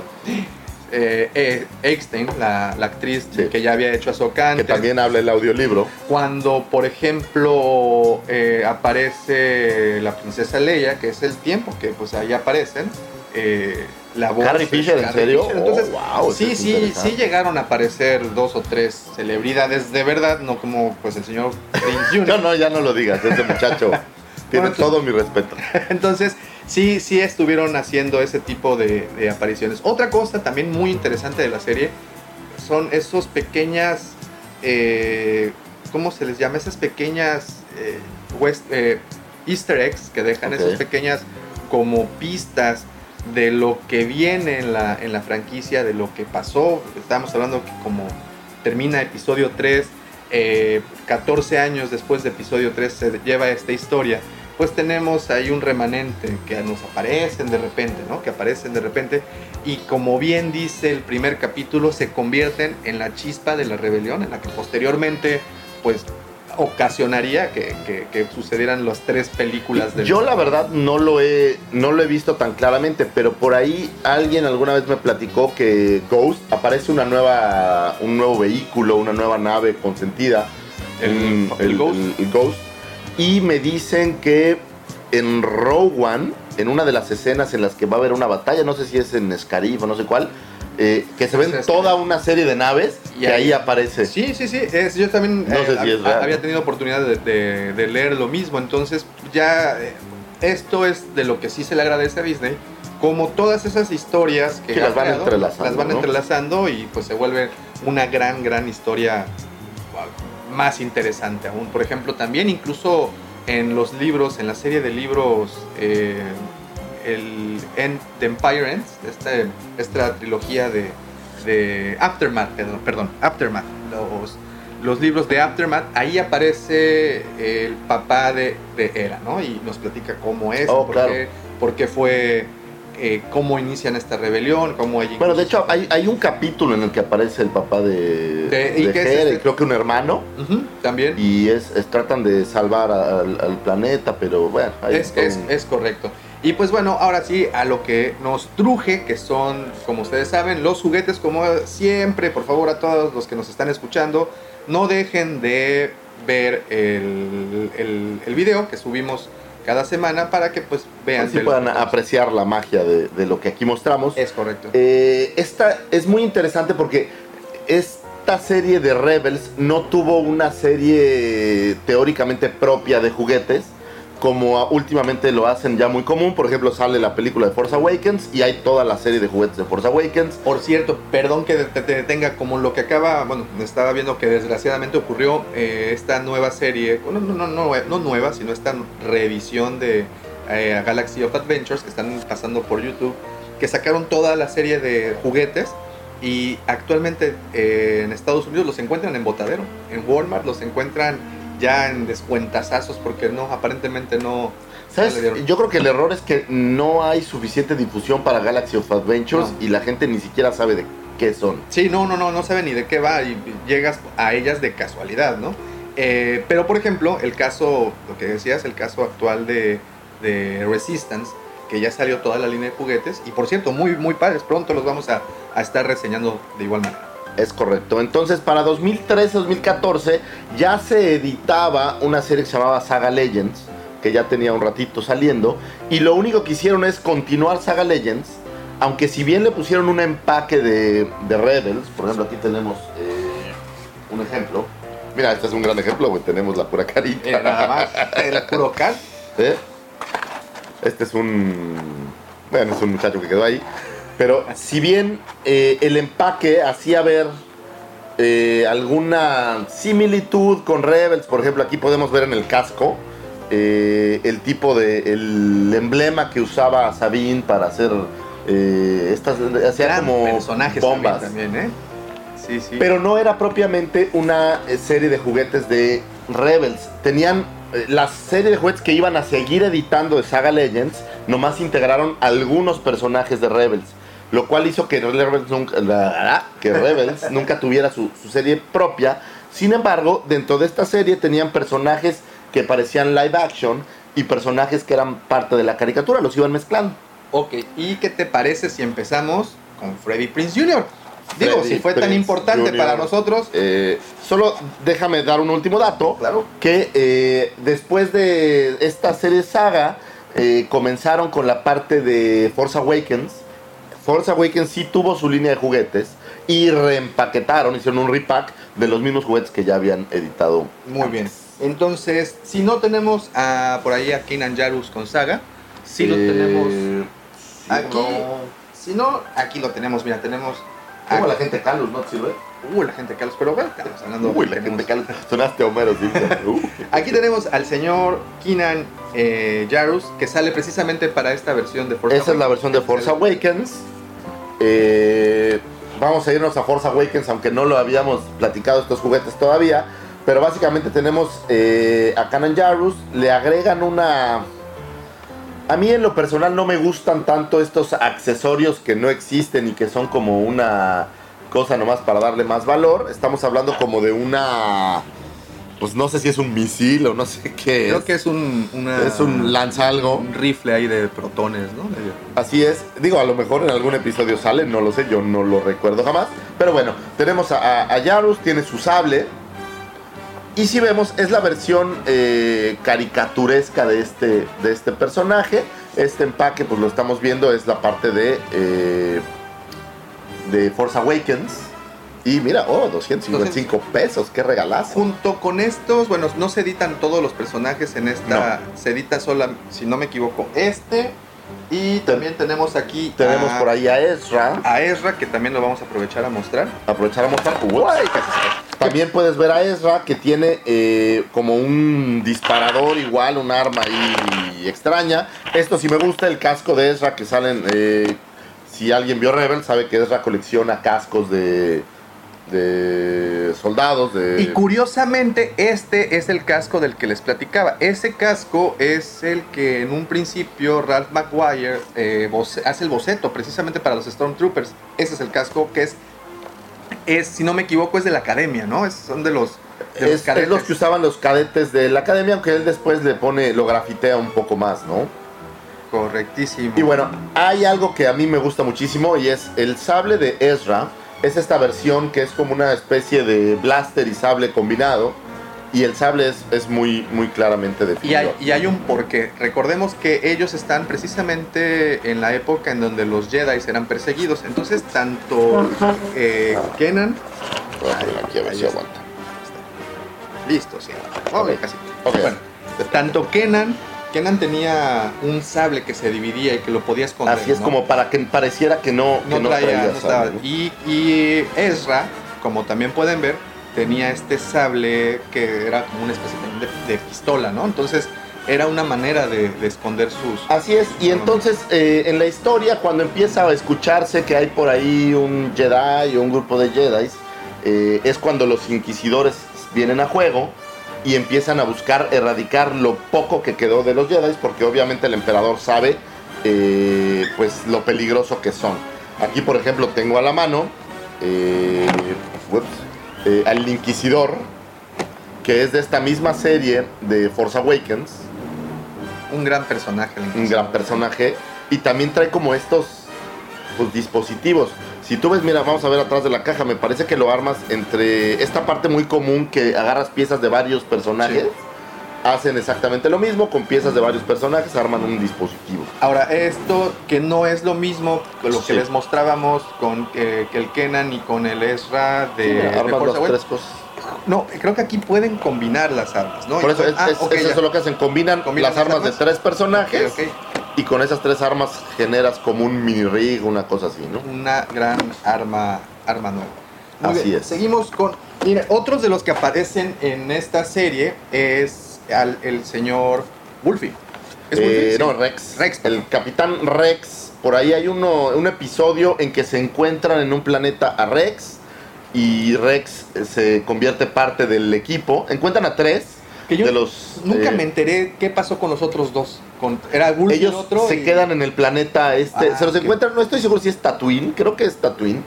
eh, eh, Eckstein, la, la actriz Sí. que ya había hecho Ahsoka Que antes. también habla el audiolibro. Cuando, por ejemplo, eh, aparece la princesa Leia, que es el tiempo que pues ahí aparecen, eh, la voz Carrie es Fisher, ¿en serio? Fisher. Entonces, Oh, wow, sí, sí, sí llegaron a aparecer dos o tres celebridades de verdad, no como pues el señor Prince No, Jr. no, ya no lo digas, ese muchacho tiene Bueno, todo mi respeto. Entonces, sí, sí estuvieron haciendo ese tipo de, de apariciones. Otra cosa también muy interesante de la serie son esos pequeñas, eh, ¿cómo se les llama? Esas pequeñas eh, west- eh, easter eggs que dejan, esas pequeñas como pistas de lo que viene en la, en la franquicia, de lo que pasó. Estamos hablando que como termina episodio 3, eh, 14 años después de episodio 3 se lleva esta historia pues tenemos ahí un remanente que nos aparecen de repente, ¿no? Que aparecen de repente y como bien dice el primer capítulo, se convierten en la chispa de la rebelión, en la que posteriormente, pues, ocasionaría que, que- que sucedieran las tres películas del... Yo la verdad no lo he no lo he visto tan claramente, pero por ahí alguien alguna vez me platicó que Ghost aparece una nueva un nuevo vehículo, una nueva nave consentida, El- el- el Ghost. Y me dicen que en One, en una de las escenas en las que va a haber una batalla, no sé si es en Scarif o no sé cuál, eh, que se ven es- toda una serie de naves Y y ahí- ahí aparece. Sí, sí, sí. es- yo también No sé si es a- real. había tenido oportunidad de, de- de leer lo mismo. Entonces, ya eh, esto es de lo que sí se le agradece a Disney. Como todas esas historias que las van creado, entrelazando, las van ¿no? entrelazando y pues se vuelve una gran, gran historia más interesante aún. Por ejemplo, también incluso en los libros, en la serie de libros, eh, el End, The Empire Ends, esta, esta trilogía de, de Aftermath, perdón, perdón, Aftermath, los, los libros de Aftermath, ahí aparece el papá de, de Hera, ¿no? Y nos platica cómo es, Oh, por, claro. qué, por qué fue, eh, cómo inician esta rebelión, cómo ella Bueno, de hecho, hay, hay un capítulo en el que aparece el papá de, De- ¿y de qué es este? y creo que un hermano, también. y es, es- tratan de salvar a- al, al planeta, pero bueno, hay Es, es- un- es correcto. Y pues bueno, ahora sí, a lo que nos truje, que son, como ustedes saben, los juguetes, como siempre, por favor a todos los que nos están escuchando, no dejen de ver el, el, el video que subimos cada semana para que pues vean. así lo puedan apreciar la magia de, de lo que aquí mostramos. Es correcto. Eh, esta es muy interesante porque esta serie de Rebels no tuvo una serie teóricamente propia de juguetes, como últimamente lo hacen ya muy común. Por ejemplo, sale la película de Force Awakens y hay toda la serie de juguetes de Force Awakens. Por cierto, perdón que te, te detenga como lo que acaba, bueno, estaba viendo que desgraciadamente ocurrió eh, esta nueva serie, no, no, no, no, nueva, sino esta reedición de eh, Galaxy of Adventures que están pasando por YouTube, que sacaron toda la serie de juguetes y actualmente eh, en Estados Unidos los encuentran en botadero, en Walmart los encuentran ya en descuentazazos porque no, aparentemente no... ¿Sabes? Yo creo que el error es que no hay suficiente difusión para Galaxy of Adventures No. y la gente ni siquiera sabe de qué son. Sí, no, no, no, no sabe ni de qué va y llegas a ellas de casualidad, ¿no? Eh, pero por ejemplo, el caso, lo que decías, el caso actual de, de Resistance, que ya salió toda la línea de juguetes, y por cierto, muy, muy padres, pronto los vamos a, a estar reseñando de igual manera. Es correcto. Entonces, para 2013-2014 ya se editaba una serie que se llamaba Saga Legends, que ya tenía un ratito saliendo, y lo único que hicieron es continuar Saga Legends, aunque si bien le pusieron un empaque de, de Rebels, por ejemplo, aquí tenemos eh, un ejemplo. Mira, este es un gran ejemplo, güey, tenemos la pura carita. Eh, nada más, el puro. ¿Eh? Este es un. Bueno, es un muchacho que quedó ahí. Pero si bien eh, el empaque hacía ver eh, alguna similitud con Rebels, por ejemplo, aquí podemos ver en el casco eh, el tipo de el emblema que usaba Sabine para hacer estas hacía como personajes bombas. también, también. Sí, sí. Pero no era propiamente una serie de juguetes de Rebels. Tenían la serie de juguetes que iban a seguir editando de Saga Legends, nomás integraron algunos personajes de Rebels. Lo cual hizo que Rebels nunca, la- que Rebels nunca tuviera su, su serie propia. Sin embargo, dentro de esta serie tenían personajes que parecían live action y personajes que eran parte de la caricatura, los iban mezclando. Ok, ¿y qué te parece si empezamos con Freddy Prince Jr.? Digo, Freddy si fue tan importante Jr.. para nosotros. Eh, solo déjame dar un último dato. Claro. que eh, después de esta serie saga eh, comenzaron con la parte de Force Awakens. Force Awakens sí tuvo su línea de juguetes y reempaquetaron, hicieron un repack de los mismos juguetes que ya habían editado. Muy bien. Entonces, si no tenemos a, por ahí a Keenan Jarus con Saga, sí lo Eh, tenemos sí, aquí. no. Si no, aquí lo tenemos. Mira, tenemos. Como la gente Carlos, ¿no? ¿Sí, güey? Uh, la gente Carlos. Pero bueno, estamos hablando. Uy, la tenemos- gente Carlos. Sonaste Homero. Uh. Aquí tenemos al señor Keenan eh, Jarus, que sale precisamente para esta versión de Force Esa es la versión de Force Awakens. Eh, vamos a irnos a Force Awakens, aunque no lo habíamos platicado estos juguetes todavía. Pero básicamente tenemos eh, a Kanan Jarrus. Le agregan una. A mí en lo personal no me gustan tanto estos accesorios que no existen y que son como una cosa nomás para darle más valor. Estamos hablando como de una. Pues no sé si es un misil o no sé qué Creo es. que es un, una- Es un lanza algo. un rifle ahí de protones, ¿no? Así es, digo, a lo mejor en algún episodio sale, no lo sé, yo no lo recuerdo jamás. Pero bueno, tenemos a, a- a Yarus, tiene su sable. Y si vemos, es la versión eh, caricaturesca de este, de este personaje. Este empaque, pues lo estamos viendo, es la parte de, eh, de Force Awakens. Y mira, oh, 255 pesos, qué regalazo. Junto con estos, bueno, no se editan todos los personajes en esta. Se edita sola, si no me equivoco, este. Y también tenemos aquí. Tenemos a, por ahí a Ezra. A Ezra, que también lo vamos a aprovechar a mostrar. aprovechar a mostrar. Uy. También puedes ver a Ezra que tiene eh, como un disparador igual, un arma ahí extraña. Esto sí me gusta, el casco de Ezra que salen... eh, si alguien vio Rebel sabe que Ezra colecciona cascos de, de soldados, de... Y curiosamente, este es el casco del que les platicaba. Ese casco es el que en un principio Ralph McGuire eh, hace el boceto precisamente para los Stormtroopers. Ese es el casco que es, es si no me equivoco, es de la academia, ¿no? Es- son de los, de los es, es cadetes. los que usaban los cadetes de la academia, aunque él después le pone, lo grafitea un poco más, ¿no? Correctísimo. Y bueno, hay algo que a mí me gusta muchísimo y es el sable de Ezra. Es esta versión que es como una especie de blaster y sable combinado. Y el sable es, es muy, muy claramente Y definido. hay, y hay un porqué. Recordemos que ellos están precisamente en la época en donde los Jedi eran perseguidos. Entonces, tanto eh, Kenan. Voy a poner aquí a ver Ahí si está. aguanta. Listo, sí. Oh, Ok. casi. Ok. Bueno, tanto Kenan. Kenan tenía un sable que se dividía y que lo podía esconder. Así es ¿no? como para que pareciera que no, que no, traía, traía sable, ¿no? Y, y Ezra, como también pueden ver, tenía este sable que era como una especie de, de pistola, ¿no? Entonces era una manera de, de esconder sus... Así es, y entonces eh, en la historia cuando empieza a escucharse que hay por ahí un Jedi o un grupo de Jedi, eh, es cuando los inquisidores vienen a juego y empiezan a buscar erradicar lo poco que quedó de los Jedi, porque obviamente el emperador sabe eh, pues lo peligroso que son. Aquí por ejemplo tengo a la mano eh, ups, eh, al inquisidor, que es de esta misma serie de Force Awakens Un gran personaje. el un gran personaje. Y también trae como estos pues, dispositivos. Si tú ves, mira, vamos a ver atrás de la caja, me parece que lo armas entre esta parte muy común que agarras piezas de varios personajes. Sí. Hacen exactamente lo mismo, con piezas de varios personajes arman un dispositivo. Ahora, esto que no es lo mismo que lo que Sí. les mostrábamos con eh, que el Kenan y con el Ezra de, Mira, de armas Force las tres cosas. No, creo que aquí pueden combinar las armas, ¿no? Por eso es, Ah, es- ok, es ya. eso lo que hacen, combinan, ¿Combinan las las armas de tres personajes Ok, ok. Y con esas tres armas generas como un mini rig, una cosa así, ¿no? una gran arma, arma nueva. Muy Así bien, es. Seguimos con. Mira, otros de los que aparecen en esta serie es al- el señor Wolfie. ¿Es Eh, Wolfie? No, Rex. Rex, perdón. El capitán Rex. Por ahí hay uno, un episodio en que se encuentran en un planeta a Rex y Rex eh, se convierte parte del equipo. Encuentran a tres Que yo de los... Nunca eh, me enteré qué pasó con los otros dos. Con, era Wolfie Ellos otro. se y- quedan en el planeta este. Ah, se los encuentran, no estoy seguro si es Tatooine, creo que es Tatooine.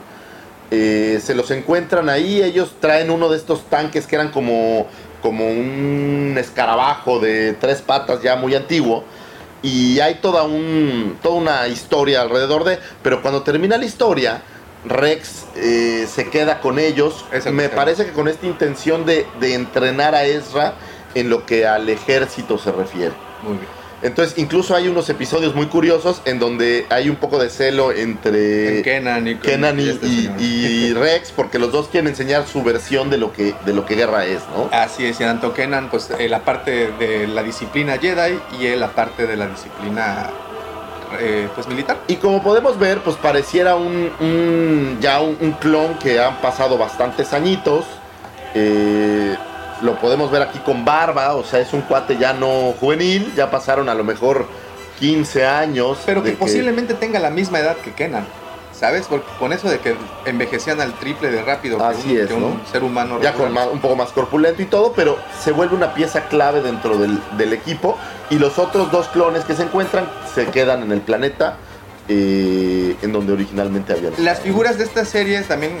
Eh, se los encuentran ahí, ellos traen uno de estos tanques que eran como, como un escarabajo de tres patas ya muy antiguo. Y hay toda, un, toda una historia alrededor de... Pero cuando termina la historia, Rex eh, se queda con ellos. Me parece que con esta intención de, de entrenar a Ezra en lo que al ejército se refiere. Muy bien. Entonces, incluso hay unos episodios muy curiosos en donde hay un poco de celo entre En Kenan y, con- Kenan y, este y- señor. y Rex, porque los dos quieren enseñar su versión de lo que, de lo que guerra es, ¿no? Así es, y tanto Kenan, pues eh, la parte de la disciplina Jedi y él la parte de la disciplina eh, pues militar. Y como podemos ver, pues pareciera un, un- ya un, un clon que han pasado bastantes añitos. Eh, lo podemos ver aquí con barba, o sea, es un cuate ya no juvenil, ya pasaron a lo mejor 15 años. Pero que posiblemente tenga la misma edad que Kenan. ¿Sabes? Porque con eso de que envejecían al triple de rápido Así que, un, es, que un ¿no? ser humano. ya con regular. más- un poco más corpulento y todo, pero se vuelve una pieza clave dentro del, del equipo y los otros dos clones que se encuentran se quedan en el planeta eh, en donde originalmente habían. Las figuras de esta serie también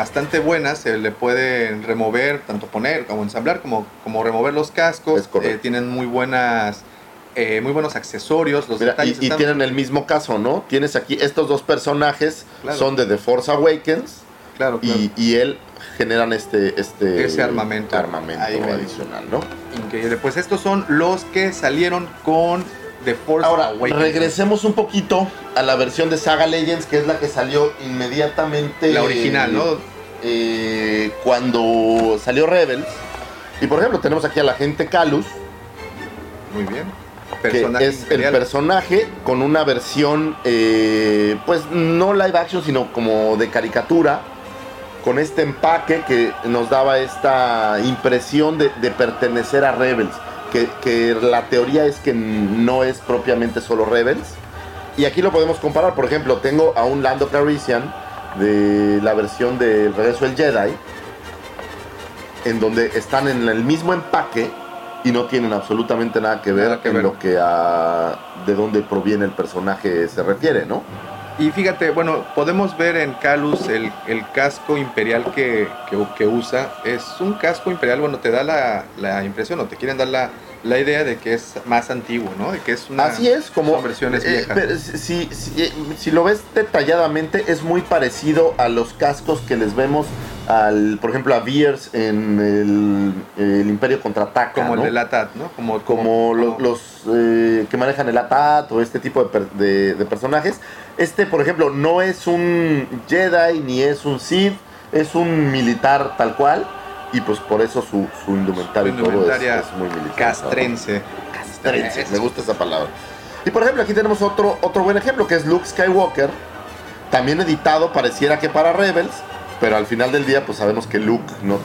bastante buenas, se le pueden remover, tanto poner como ensamblar, como, como remover los cascos. Eh, tienen muy buenas, eh, muy buenos accesorios, los Mira, detalles y están- tienen el mismo caso, ¿no? Tienes aquí estos dos personajes Claro. son de The Force Awakens claro, claro. y, y él generan este este Ese armamento. armamento adicional, ¿no? Increíble. Pues estos son los que salieron con The Force Ahora, Awakens. regresemos un poquito a la versión de Saga Legends, que es la que salió inmediatamente. La original, ¿no? eh, cuando salió Rebels. Y por ejemplo, tenemos aquí a la gente Calus, Muy bien. que es imperial. el personaje con una versión, eh, pues no live action, sino como de caricatura, con este empaque que nos daba esta impresión de, de pertenecer a Rebels, que, que la teoría es que no es propiamente solo Rebels. Y aquí lo podemos comparar, por ejemplo, tengo a un Lando Calrissian de la versión del Regreso del Jedi, en donde están en el mismo empaque y no tienen absolutamente nada que ver Nada que en ver. lo que a de dónde proviene el personaje se refiere, ¿no? Y fíjate, bueno, podemos ver en Calus el, el casco imperial que, que- usa. Es un casco imperial, bueno, te da la, la impresión o te quieren dar la, la idea de que es más antiguo, ¿no? De que es una... Así es, como versiones eh, viejas. pero si, si, eh, si lo ves detalladamente, es muy parecido a los cascos que les vemos al, por ejemplo, a Veers en el, el Imperio contraataca, como ¿no? el de Latat, ¿no? Como, como los, los, eh, que manejan el ATAT o este tipo de, de- de personajes. Este, por ejemplo, no es un Jedi ni es un Sith, es un militar tal cual. Y pues por eso su, su indumentario Su y todo es, indumentaria es muy militar. castrense. Castrense, me gusta esa palabra. Y por ejemplo, aquí tenemos otro, otro buen ejemplo que es Luke Skywalker. También editado, pareciera que para Rebels, pero al final del día, pues sabemos que Luke no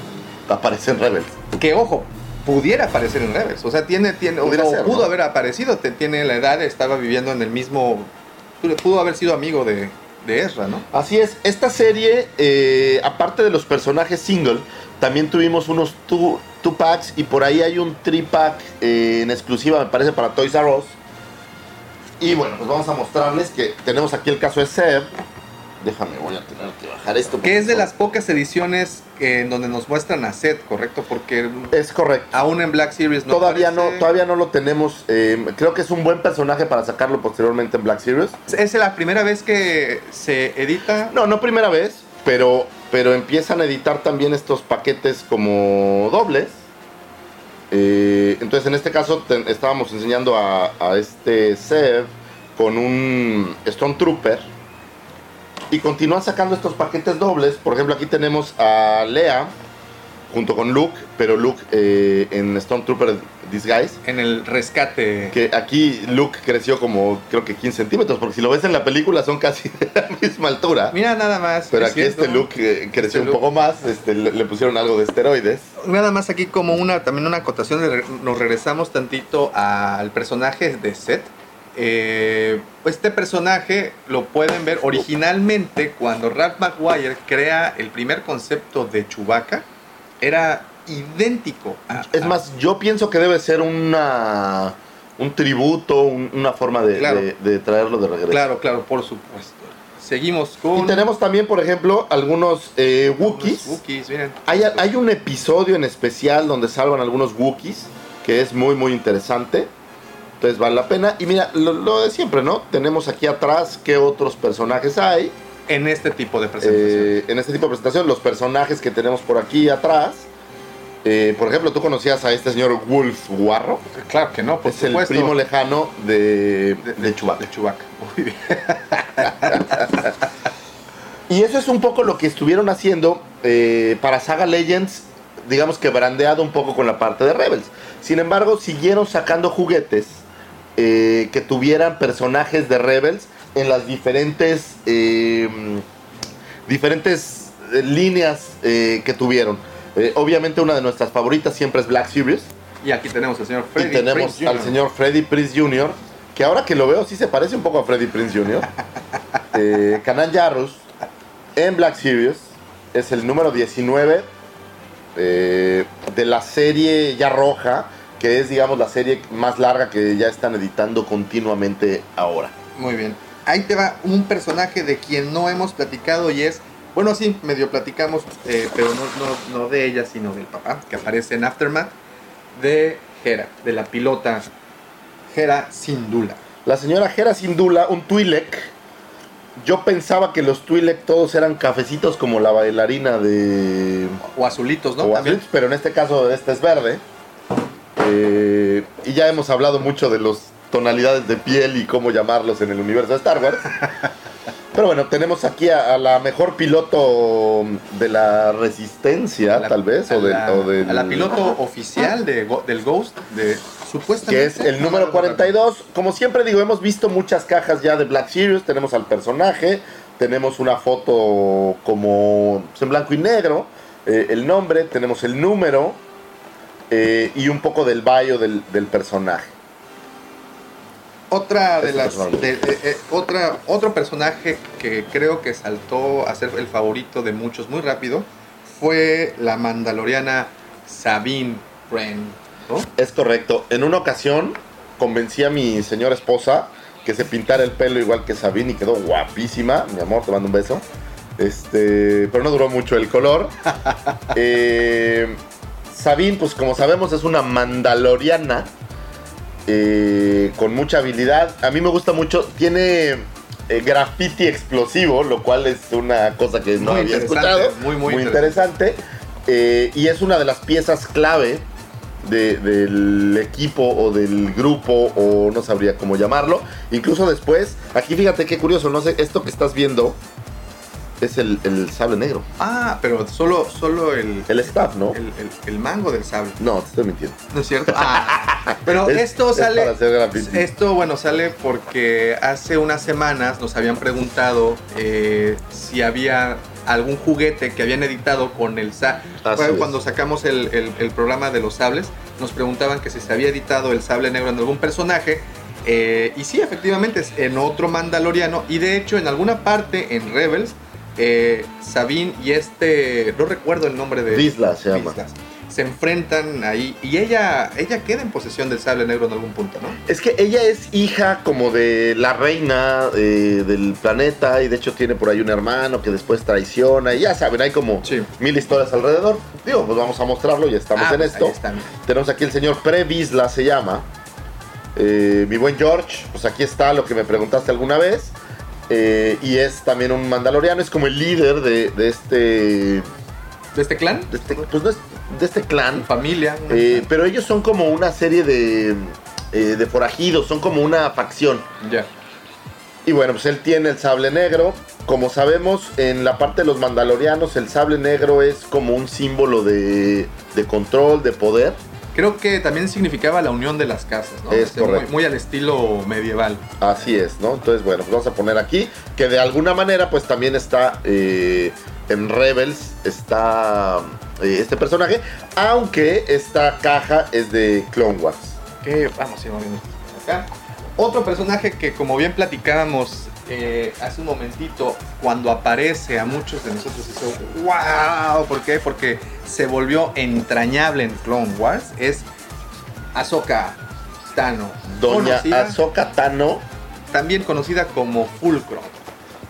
aparece en Rebels. Que ojo, pudiera aparecer en Rebels. O sea, tiene, tiene o, ser, pudo ¿no? haber aparecido, te- tiene la edad, estaba viviendo en el mismo. Pudo haber sido amigo de, de Ezra, ¿no? Así es, esta serie, eh, aparte de los personajes single, también tuvimos unos two, two packs y por ahí hay un three pack eh, en exclusiva, me parece, para Toys R Us. Y bueno, pues vamos a mostrarles que tenemos aquí el caso de Seb. Déjame, voy a tener que bajar esto. Que es de las pocas ediciones en donde nos muestran a Seth, ¿correcto? Porque Es correcto. aún en Black Series no todavía aparece. no, todavía no lo tenemos. eh, creo que es un buen personaje para sacarlo posteriormente en Black Series. Es la primera vez que se edita. No, no primera vez, pero, pero empiezan a editar también estos paquetes como dobles. Eh, entonces, en este caso, estábamos enseñando a, a este Sev con un Stone Trooper. Y continúan sacando estos paquetes dobles. Por ejemplo, aquí tenemos a Lea junto con Luke, pero Luke eh, en Stone Trooper Disguise. En el rescate. Que aquí Luke creció como creo que 15 centímetros, porque si lo ves en la película son casi de la misma altura. Mira nada más. Pero aquí cierto. este Luke eh, creció Este un Luke. poco más, este, le, pusieron algo de esteroides. Nada más aquí como una también una acotación, nos regresamos tantito al personaje de Seth. Eh, este personaje lo pueden ver originalmente cuando Ralph McGuire crea el primer concepto de Chewbacca. Era idéntico. a- Es a- más, yo pienso que debe ser una un tributo, un- una forma de, Claro. de- de traerlo de regreso. Claro, claro, por supuesto. Seguimos con... Y tenemos también, por ejemplo, algunos eh, Wookiees. Miren. Hay, hay un episodio en especial donde salvan algunos Wookiees, que es muy, muy interesante. Entonces vale la pena. Y mira, lo, lo de siempre, ¿no? Tenemos aquí atrás qué otros personajes hay. En este tipo de presentación. Eh, en este tipo de presentación, los personajes que tenemos por aquí atrás. Eh, por ejemplo, tú conocías a este señor Wolf Guarro. claro que no, por es supuesto. el primo lejano de, de, Chewbacca. De Chewbacca. Muy bien. Y eso es un poco lo que estuvieron haciendo eh, para Saga Legends, digamos que brandeado un poco con la parte de Rebels. Sin embargo, siguieron sacando juguetes eh, que tuvieran personajes de Rebels en las diferentes, diferentes líneas que tuvieron. Eh, obviamente una de nuestras favoritas siempre es Black Series. Y aquí tenemos al señor Freddy y tenemos Prinze al Jr. señor Freddy Prince Jr., que ahora que lo veo sí se parece un poco a Freddy Prince Jr. eh, Jarrus en Black Series es el número 19 eh, de la serie ya roja, que es digamos la serie más larga que ya están editando continuamente ahora. Muy bien. Ahí te va un personaje de quien no hemos platicado y es, bueno, sí, medio platicamos, eh, pero no, no, no de ella, sino del papá, que aparece en Aftermath, de Hera, de la pilota Hera Syndulla. La señora Hera Sindula, un Twi'lek. Yo pensaba que los Twi'lek todos eran cafecitos como la bailarina de O azulitos, ¿no? o azules, pero en este caso este es verde. Eh, y ya hemos hablado mucho de las tonalidades de piel y cómo llamarlos en el universo de Star Wars. Pero bueno, tenemos aquí a, a la mejor piloto de la resistencia, la- tal vez, o, del- la, o del- a la piloto oficial de, del Ghost, de supuestamente. que es el número 42. Como siempre digo, hemos visto muchas cajas ya de Black Series. Tenemos al personaje, tenemos una foto como en blanco y negro, eh, el nombre, tenemos el número eh, y un poco del bio del, del personaje. Otra de Este las. de- eh, eh, otra, otro personaje que creo que saltó a ser el favorito de muchos muy rápido fue la mandaloriana Sabine Wren. ¿no? Es correcto. En una ocasión convencí a mi señora esposa que se pintara el pelo igual que Sabine y quedó guapísima. Mi amor, te mando un beso. Este, pero no duró mucho el color. Eh, Sabine, pues como sabemos, es una mandaloriana eh, con mucha habilidad. A mí me gusta mucho. Tiene eh, graffiti explosivo, lo cual es una cosa que no Muy había interesante, escuchado. muy, muy interesante. Eh, y es una de las piezas clave de- del equipo o del grupo o no sabría cómo llamarlo. Incluso después, aquí fíjate qué curioso, no sé, esto que estás viendo es el, el sable negro. Ah, pero solo, solo el, El staff, ¿no? el, el- el mango del sable. No, te estoy mintiendo. ¿No es cierto? Ah, pero Es- esto es sale. Esto, bueno, sale porque hace unas semanas nos habían preguntado eh, si había algún juguete que habían editado con el sa Así Fue es. cuando sacamos el, el- el programa de los sables, nos preguntaban que si se había editado el sable negro en algún personaje. eh, y sí, efectivamente, es en otro Mandaloriano. Y de hecho, en alguna parte en Rebels, eh, Sabine y este. No recuerdo el nombre de. Vizsla se llama. Se enfrentan ahí. Y ella, ella queda en posesión del sable negro en algún punto, ¿no? Es que ella es hija como de la reina eh, del planeta y de hecho tiene por ahí un hermano que después traiciona y ya saben, hay como Sí. mil historias alrededor. Digo, pues vamos a mostrarlo, ya estamos Ah, en esto. está. Tenemos aquí el señor Previsla, se llama. Eh, mi buen George, pues aquí está lo que me preguntaste alguna vez. Eh, y es también un mandaloriano, es como el líder de, de este, ¿De este clan? de este, pues no es- de este clan. Familia. Eh, pero ellos son como una serie de, eh, de forajidos, son como una facción. ya. Y bueno, pues él tiene el sable negro. Como sabemos, en la parte de los mandalorianos, el sable negro es como un símbolo de, de control, de poder. Creo que también significaba la unión de las casas, ¿no? Es muy, al estilo medieval. Así es, ¿no? Entonces, bueno, pues vamos a poner aquí que de alguna manera, pues también está eh, en Rebels, está eh, este personaje, aunque esta caja es de Clone Wars. Que vamos a ir moviendo acá. Otro personaje que como bien platicábamos eh, hace un momentito, cuando aparece a muchos de nosotros dice, wow, ¿por qué? Porque se volvió entrañable en Clone Wars, es Ahsoka Tano. Doña conocida- Ahsoka Tano, también conocida como Fulcrum.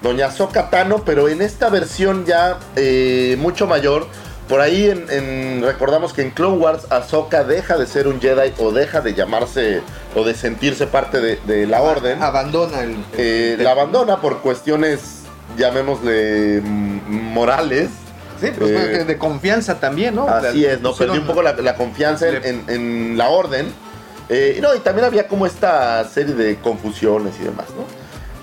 Doña Ahsoka Tano, pero en esta versión ya eh, mucho mayor. Por ahí en, en- recordamos que en Clone Wars Ahsoka deja de ser un Jedi o deja de llamarse o de sentirse parte de, de la orden. Abandona el... Eh, el- la abandona por cuestiones, llamémosle, mm, morales. Sí, pues, eh, de- confianza también, ¿no? Así La- es, ¿no? Perdí un poco la, la confianza en, Le- en- en la orden. Eh, no, y también había como esta serie de confusiones y demás, ¿no?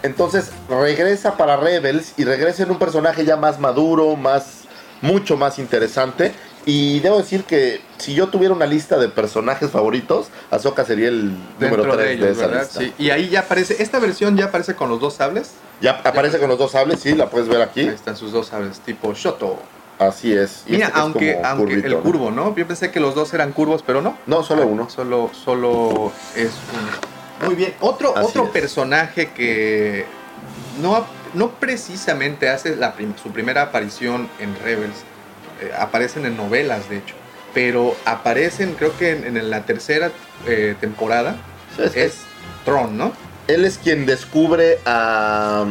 Entonces regresa para Rebels y regresa en un personaje ya más maduro, más, mucho más interesante. Y debo decir que si yo tuviera una lista de personajes favoritos, Ahsoka sería el dentro número 3 de esa ¿verdad? lista. Sí. Y ahí ya aparece, esta versión ya aparece con los dos sables. Ya aparece con los dos sables, sí, la puedes ver aquí. Ahí están sus dos sables, tipo Shoto. Así es. Y Mira, este que es aunque, aunque curvito, el ¿no? curvo, ¿no? Yo pensé que los dos eran curvos, pero no. No, solo uno. Solo, solo es uno. Muy bien. Otro, Así otro es. personaje que no, no precisamente hace la prim- su primera aparición en Rebels. eh, aparecen en novelas, de hecho. Pero aparecen, creo que en, en la tercera eh, temporada. Es Tron, ¿no? él es quien descubre a,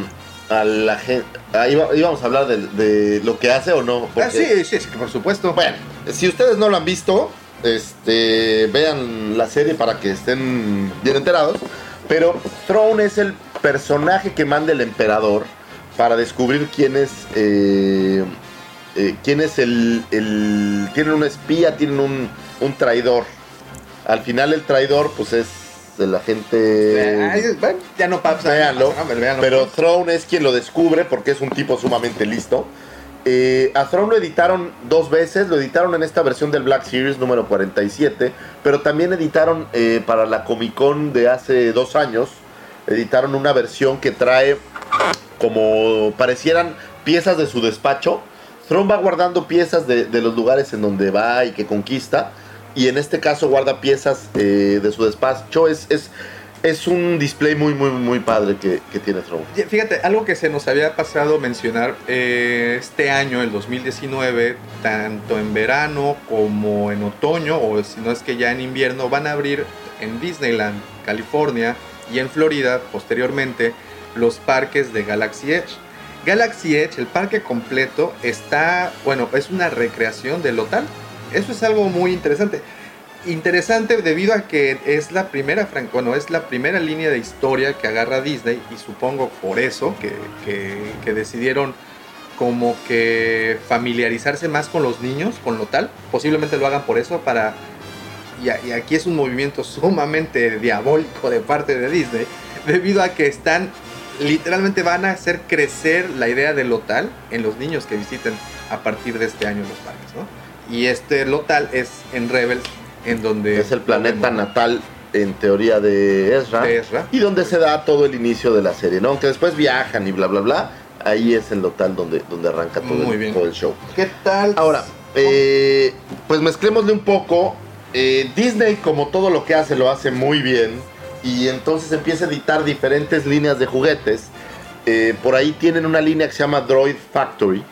a la gente. Ahí va- íbamos a hablar de, de lo que hace o no. Ah, sí, sí, sí, por supuesto. Bueno, si ustedes no lo han visto, este, vean la serie para que estén bien enterados. Pero Throne es el personaje que manda el emperador para descubrir quién es. eh, eh, quién es el, el- Tienen un espía, tienen un, un traidor. Al final, el traidor, pues es agente. Ay, bueno, ya no pasa. Véanlo. Pero. Throne es quien lo descubre porque es un tipo sumamente listo. Eh, a Throne lo editaron dos veces, lo editaron en esta versión del Black Series número 47, pero también editaron eh, para la Comic Con de hace dos años, editaron una versión que trae como parecieran piezas de su despacho. Throne va guardando piezas de, de los lugares en donde va y que conquista, y en este caso guarda piezas eh, de su despacho. Es, es, es un display muy, muy, muy padre que, que tiene Throne. Ya, Fíjate, algo que se nos había pasado mencionar, eh, este año, el 2019, tanto en verano como en otoño, o si no es que ya en invierno, van a abrir en Disneyland, California y en Florida, posteriormente, los parques de Galaxy Edge. Galaxy Edge, el parque completo, está, bueno, es una recreación del hotel. Eso es algo muy interesante. Interesante debido a que es la primera, bueno, es la primera línea de historia que agarra Disney y supongo por eso que, que- que decidieron como que familiarizarse más con los niños, con lo tal. Posiblemente lo hagan por eso para... Y, a- y aquí es un movimiento sumamente diabólico de parte de Disney, debido a que están, literalmente van a hacer crecer la idea del lotal en los niños que visiten a partir de este año los parques, ¿no? Y este lotal es en Rebels, en donde... Es el planeta natal, en teoría, de Ezra. de Ezra. Y donde se da todo el inicio de la serie, ¿no? Aunque después viajan y bla, bla, bla. Ahí es el local donde, donde arranca todo, Muy el, bien. todo el show. ¿Qué tal? Ahora, eh, pues mezclémosle un poco. Eh, Disney, como todo lo que hace, lo hace muy bien. Y entonces empieza a editar diferentes líneas de juguetes. Eh, por ahí tienen una línea que se llama Droid Factory.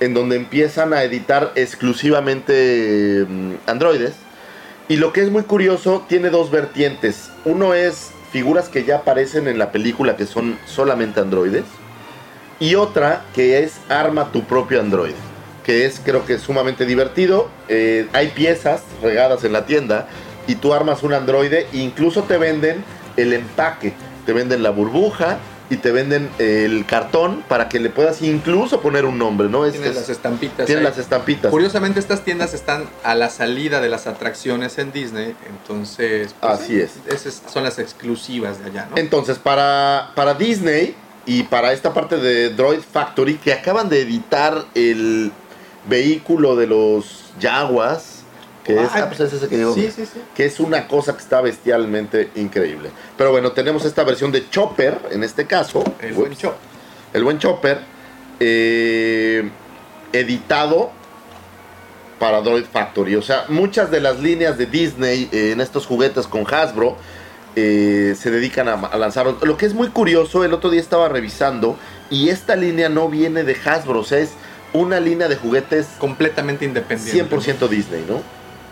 En donde empiezan a editar exclusivamente mm, androides. Y lo que es muy curioso, tiene dos vertientes. Uno es figuras que ya aparecen en la película que son solamente androides. Y otra que es arma tu propio androide. Que es creo que sumamente divertido. Eh, hay piezas regadas en la tienda. Y tú armas un androide. E incluso te venden el empaque. Te venden la burbuja. Y te venden el cartón para que le puedas incluso poner un nombre, ¿no? Es- las estampitas. tiene ahí. las estampitas. Curiosamente estas tiendas están a la salida de las atracciones en Disney, entonces pues, Así es. Esas son las exclusivas de allá, ¿no? Entonces, para, para Disney y para esta parte de Droid Factory, que acaban de editar el vehículo de los Jaguars, Que es, Ah, ah, pues es ese que digo, Sí, sí, sí. que es una cosa que está bestialmente increíble. Pero bueno, tenemos esta versión de Chopper, en este caso. El Ups. buen show. El buen Chopper, eh, editado para Droid Factory. O sea, muchas de las líneas de Disney eh, en estos juguetes con Hasbro eh, se dedican a, a lanzar. Lo que es muy curioso, el otro día estaba revisando y esta línea no viene de Hasbro, o sea, es una línea de juguetes Completamente independiente. 100% Disney, ¿no?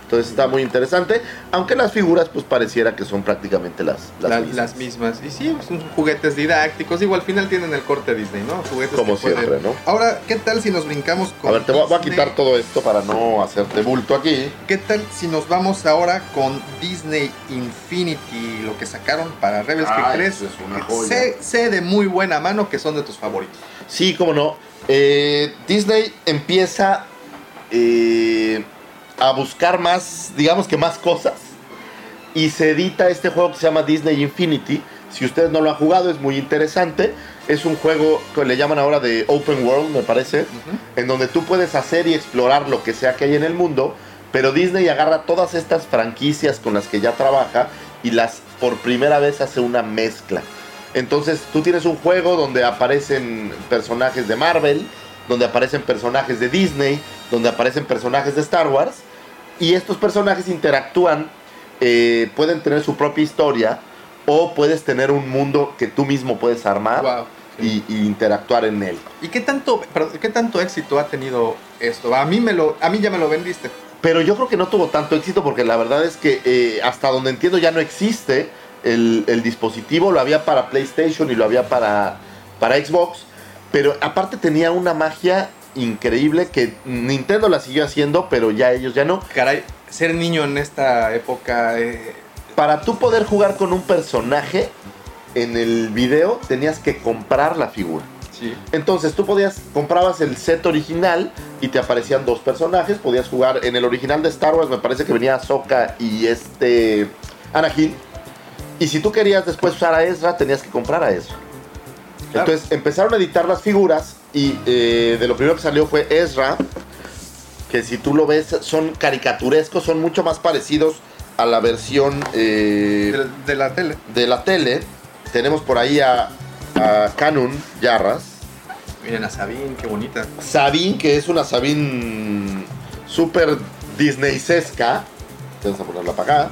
Entonces está muy interesante, aunque las figuras pues pareciera que son prácticamente las, las La- mismas. las mismas. Y sí, son juguetes didácticos. Digo, al final tienen el corte Disney, ¿no? Juguetes Como pueden- siempre, ¿no? Ahora, ¿qué tal si nos brincamos con. A ver, te voy, a- voy a Disney? quitar todo esto para no hacerte bulto aquí. ¿Qué tal si nos vamos ahora con Disney Infinity? Lo que sacaron para Rebels, Ay, que crees? es una que joya. sé, sé de muy buena mano que son de tus favoritos. Sí, cómo no. Eh, Disney empieza eh, a buscar más, digamos que más cosas. Y se edita este juego que se llama Disney Infinity. Si ustedes no lo han jugado, es muy interesante. Es un juego que le llaman ahora de Open World, me parece. En donde tú puedes hacer y explorar lo que sea que hay en el mundo. Pero Disney agarra todas estas franquicias con las que ya trabaja y las por primera vez hace una mezcla. Entonces tú tienes un juego donde aparecen personajes de Marvel, donde aparecen personajes de Disney, donde aparecen personajes de Star Wars, y estos personajes interactúan, eh, pueden tener su propia historia, o puedes tener un mundo que tú mismo puedes armar Wow. y, y interactuar en él. ¿Y qué tanto, perdón, qué tanto éxito ha tenido esto? A mí, me lo, a mí ya me lo vendiste. Pero yo creo que no tuvo tanto éxito porque la verdad es que eh, hasta donde entiendo ya no existe el, el dispositivo, lo había para PlayStation y lo había para, para Xbox, pero aparte tenía una magia increíble que Nintendo la siguió haciendo, pero ya ellos ya no. Caray, ser niño en esta época. eh, Para tú poder jugar con un personaje en el video tenías que comprar la figura. sí. Entonces tú podías, comprabas el set original y te aparecían dos personajes. Podías jugar en el original de Star Wars, me parece que venía Ahsoka y este Anakin. Y si tú querías después usar a Ezra, tenías que comprar a Ezra. Claro. Entonces empezaron a editar las figuras y eh, de lo primero que salió fue Ezra, que si tú lo ves son caricaturescos, son mucho más parecidos a la versión eh, De, de la tele. de la tele. Tenemos por ahí a, a Canon Yarras. Miren a Sabine, qué bonita. Sabine, que es una Sabine super Disneysesca. Vamos a ponerla para acá.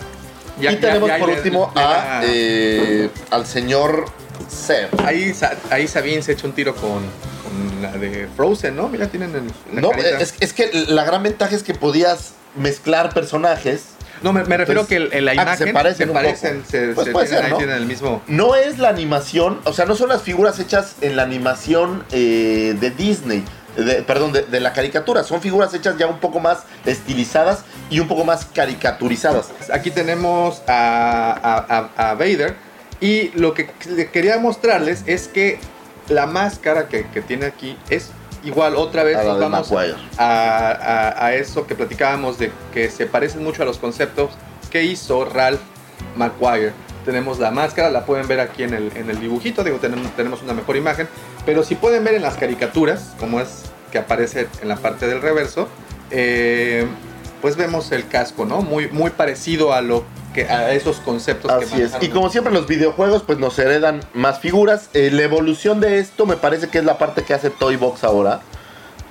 Ya- y tenemos ya por último le a, eh, al señor Seb. Ahí, ahí Sabine se echa un tiro con, con la de Frozen, ¿no? Mira, tienen en la No, es, es que la gran ventaja es que podías mezclar personajes. No, me, me refiero Entonces, que en la ah, que imagen se parecen un parecen, se, Pues se tienen, ser, ahí ¿no? tienen el mismo. No es la animación, o sea, no son las figuras hechas en la animación eh, de Disney. De- perdón, de, de la caricatura. Son figuras hechas ya un poco más estilizadas y un poco más caricaturizadas. Aquí tenemos a, a- a- a Vader y lo que quería mostrarles es que la máscara que, que tiene aquí es igual otra vez A la nos de vamos a eso que platicábamos de que se parecen mucho a los conceptos que hizo Ralph McGuire. Tenemos la máscara, la pueden ver aquí en el, en el dibujito, digo, tenemos, tenemos una mejor imagen, pero si pueden ver en las caricaturas, como es que aparece en la parte del reverso, eh, pues vemos el casco, ¿no? Muy, muy parecido a lo que a esos conceptos que Así es. Y como siempre los videojuegos pues nos heredan más figuras. Eh, la evolución de esto me parece que es la parte que hace Toy Box ahora.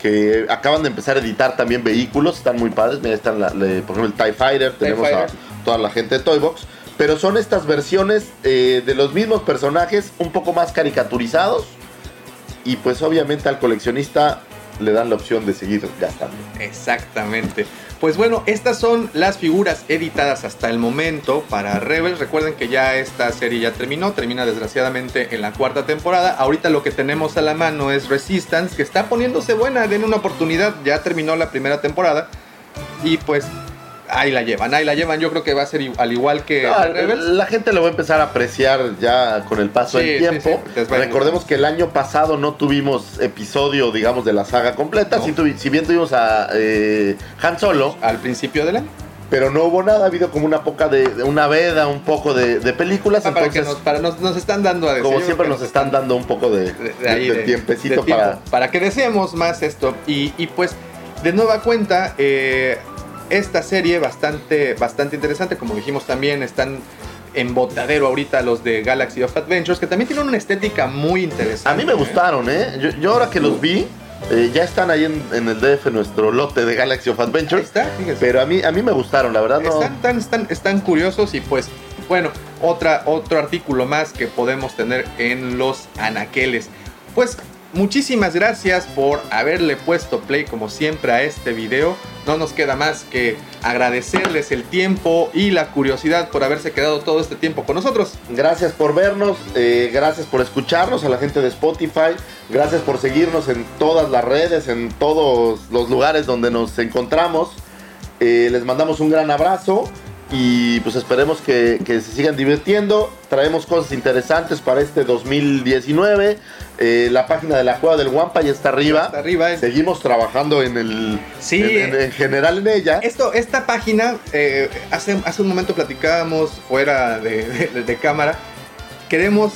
Que acaban de empezar a editar también vehículos, están muy padres. Mira, están la- por ejemplo el TIE Fighter, tenemos Fighter. a toda la gente de Toy Box. Pero son estas versiones eh, de los mismos personajes un poco más caricaturizados. Y pues obviamente al coleccionista le dan la opción de seguir gastando. Exactamente. Pues bueno, estas son las figuras editadas hasta el momento para Rebels. Recuerden que ya esta serie ya terminó, termina desgraciadamente en la cuarta temporada. Ahorita lo que tenemos a la mano es Resistance, que está poniéndose buena, den una oportunidad, ya terminó la primera temporada. Y pues ahí la llevan, ahí la llevan. Yo creo que va a ser al igual que Ah, Rebels. la gente lo va a empezar a apreciar ya con el paso Sí, del tiempo. sí, Recordemos que el año pasado no tuvimos episodio, digamos, de la saga completa. No. Tuvi- si bien tuvimos a eh, Han Solo, Al principio del año. pero no hubo nada. Ha habido como una poca de, de una veda, un poco de, de películas. Ah, para que nos, para nos, nos están dando a decir. como siempre, nos están dando un poco de, de, tiempecito tiempo, para. para que deseemos más esto. Y, y pues, de nueva cuenta, eh, esta serie bastante, bastante interesante. Como dijimos también, están en botadero ahorita los de Galaxy of Adventures, que también tienen una estética muy interesante. A mí me gustaron, ¿eh? Yo, yo ahora que los vi, eh, ya están ahí en, en el DF nuestro lote de Galaxy of Ahí Adventures. está, fíjese. Pero a mí, a mí me gustaron, la verdad no. Están, están, están curiosos y pues, bueno, otra, otro artículo más que podemos tener en los anaqueles. Pues muchísimas gracias por haberle puesto play como siempre a este video. No nos queda más que agradecerles el tiempo y la curiosidad por haberse quedado todo este tiempo con nosotros. Gracias por vernos, eh, gracias por escucharnos a la gente de Spotify, gracias por seguirnos en todas las redes, en todos los lugares donde nos encontramos. Eh, les mandamos un gran abrazo y pues esperemos que, que se sigan divirtiendo. Traemos cosas interesantes para este 2019. Eh, la página de la Cueva del Guampa ya está arriba. Es- Seguimos trabajando en el Sí. en, en- en general en ella. Esto, esta página, eh, hace, hace un momento platicábamos fuera de, de- de cámara, queremos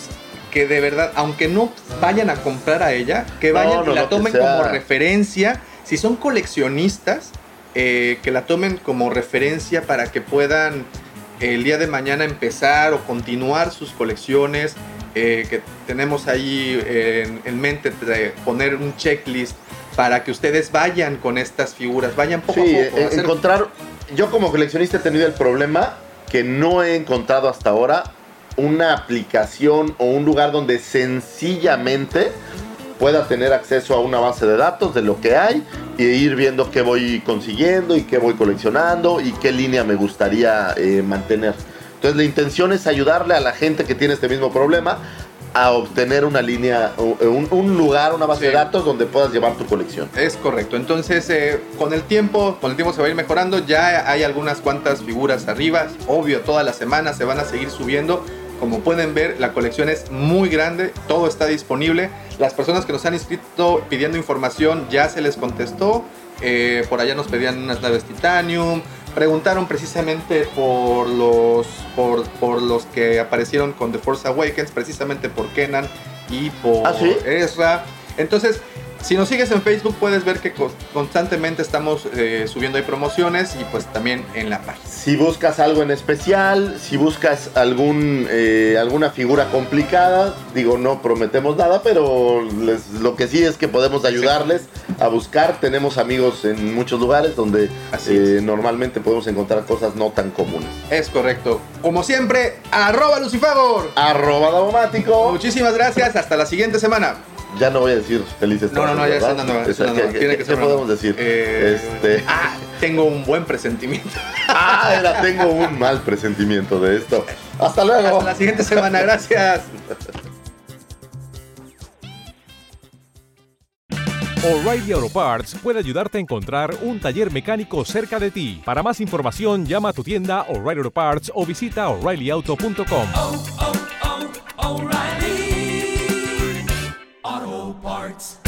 que de verdad, aunque no vayan a comprar a ella, que vayan no, y la no, tomen como referencia. Si son coleccionistas, eh, que la tomen como referencia para que puedan el día de mañana empezar o continuar sus colecciones. Eh, que tenemos ahí eh, en, en mente de poner un checklist para que ustedes vayan con estas figuras, vayan poco Sí, a poco. eh, hacer- encontrar. Yo como coleccionista he tenido el problema que no he encontrado hasta ahora una aplicación o un lugar donde sencillamente pueda tener acceso a una base de datos de lo que hay e ir viendo qué voy consiguiendo y qué voy coleccionando y qué línea me gustaría eh, mantener. Entonces la intención es ayudarle a la gente que tiene este mismo problema a obtener una línea, o- un, un lugar, una base Sí. de datos donde puedas llevar tu colección. Es correcto. Entonces, eh, con el tiempo, con el tiempo se va a ir mejorando. Ya hay algunas cuantas figuras arriba. Obvio, todas las semanas se van a seguir subiendo. Como pueden ver, la colección es muy grande. Todo está disponible. Las personas que nos han inscrito pidiendo información ya se les contestó. Eh, por allá nos pedían unas naves Titanium. Preguntaron precisamente por los, por, por los que aparecieron con The Force Awakens, precisamente por Kenan y por ¿Ah, sí? Ezra. Entonces, si nos sigues en Facebook puedes ver que co- constantemente estamos eh, subiendo ahí promociones y pues también en la página. Si buscas algo en especial, si buscas algún, eh, alguna figura complicada, digo, no prometemos nada, pero les- lo que sí es que podemos ayudarles a buscar. Tenemos amigos en muchos lugares donde eh, normalmente podemos encontrar cosas no tan comunes. Es correcto. Como siempre, arroba Lucifagor. Arroba Davomático. Muchísimas gracias. Hasta la siguiente semana. Ya no voy a decir felices No, no, no, ya es ¿verdad? una nueva. es Esa- una nueva. ¿qué- Tiene qué- que ser qué podemos decir? Eh, Este- Ah, tengo un buen presentimiento. Ah, era, tengo un mal presentimiento de esto. Hasta luego. Hasta la siguiente semana. Gracias. O'Reilly Auto Parts puede ayudarte a encontrar un taller mecánico cerca de ti. Para más información, llama a tu tienda O'Reilly Auto Parts o visita oreillyauto.com. parts.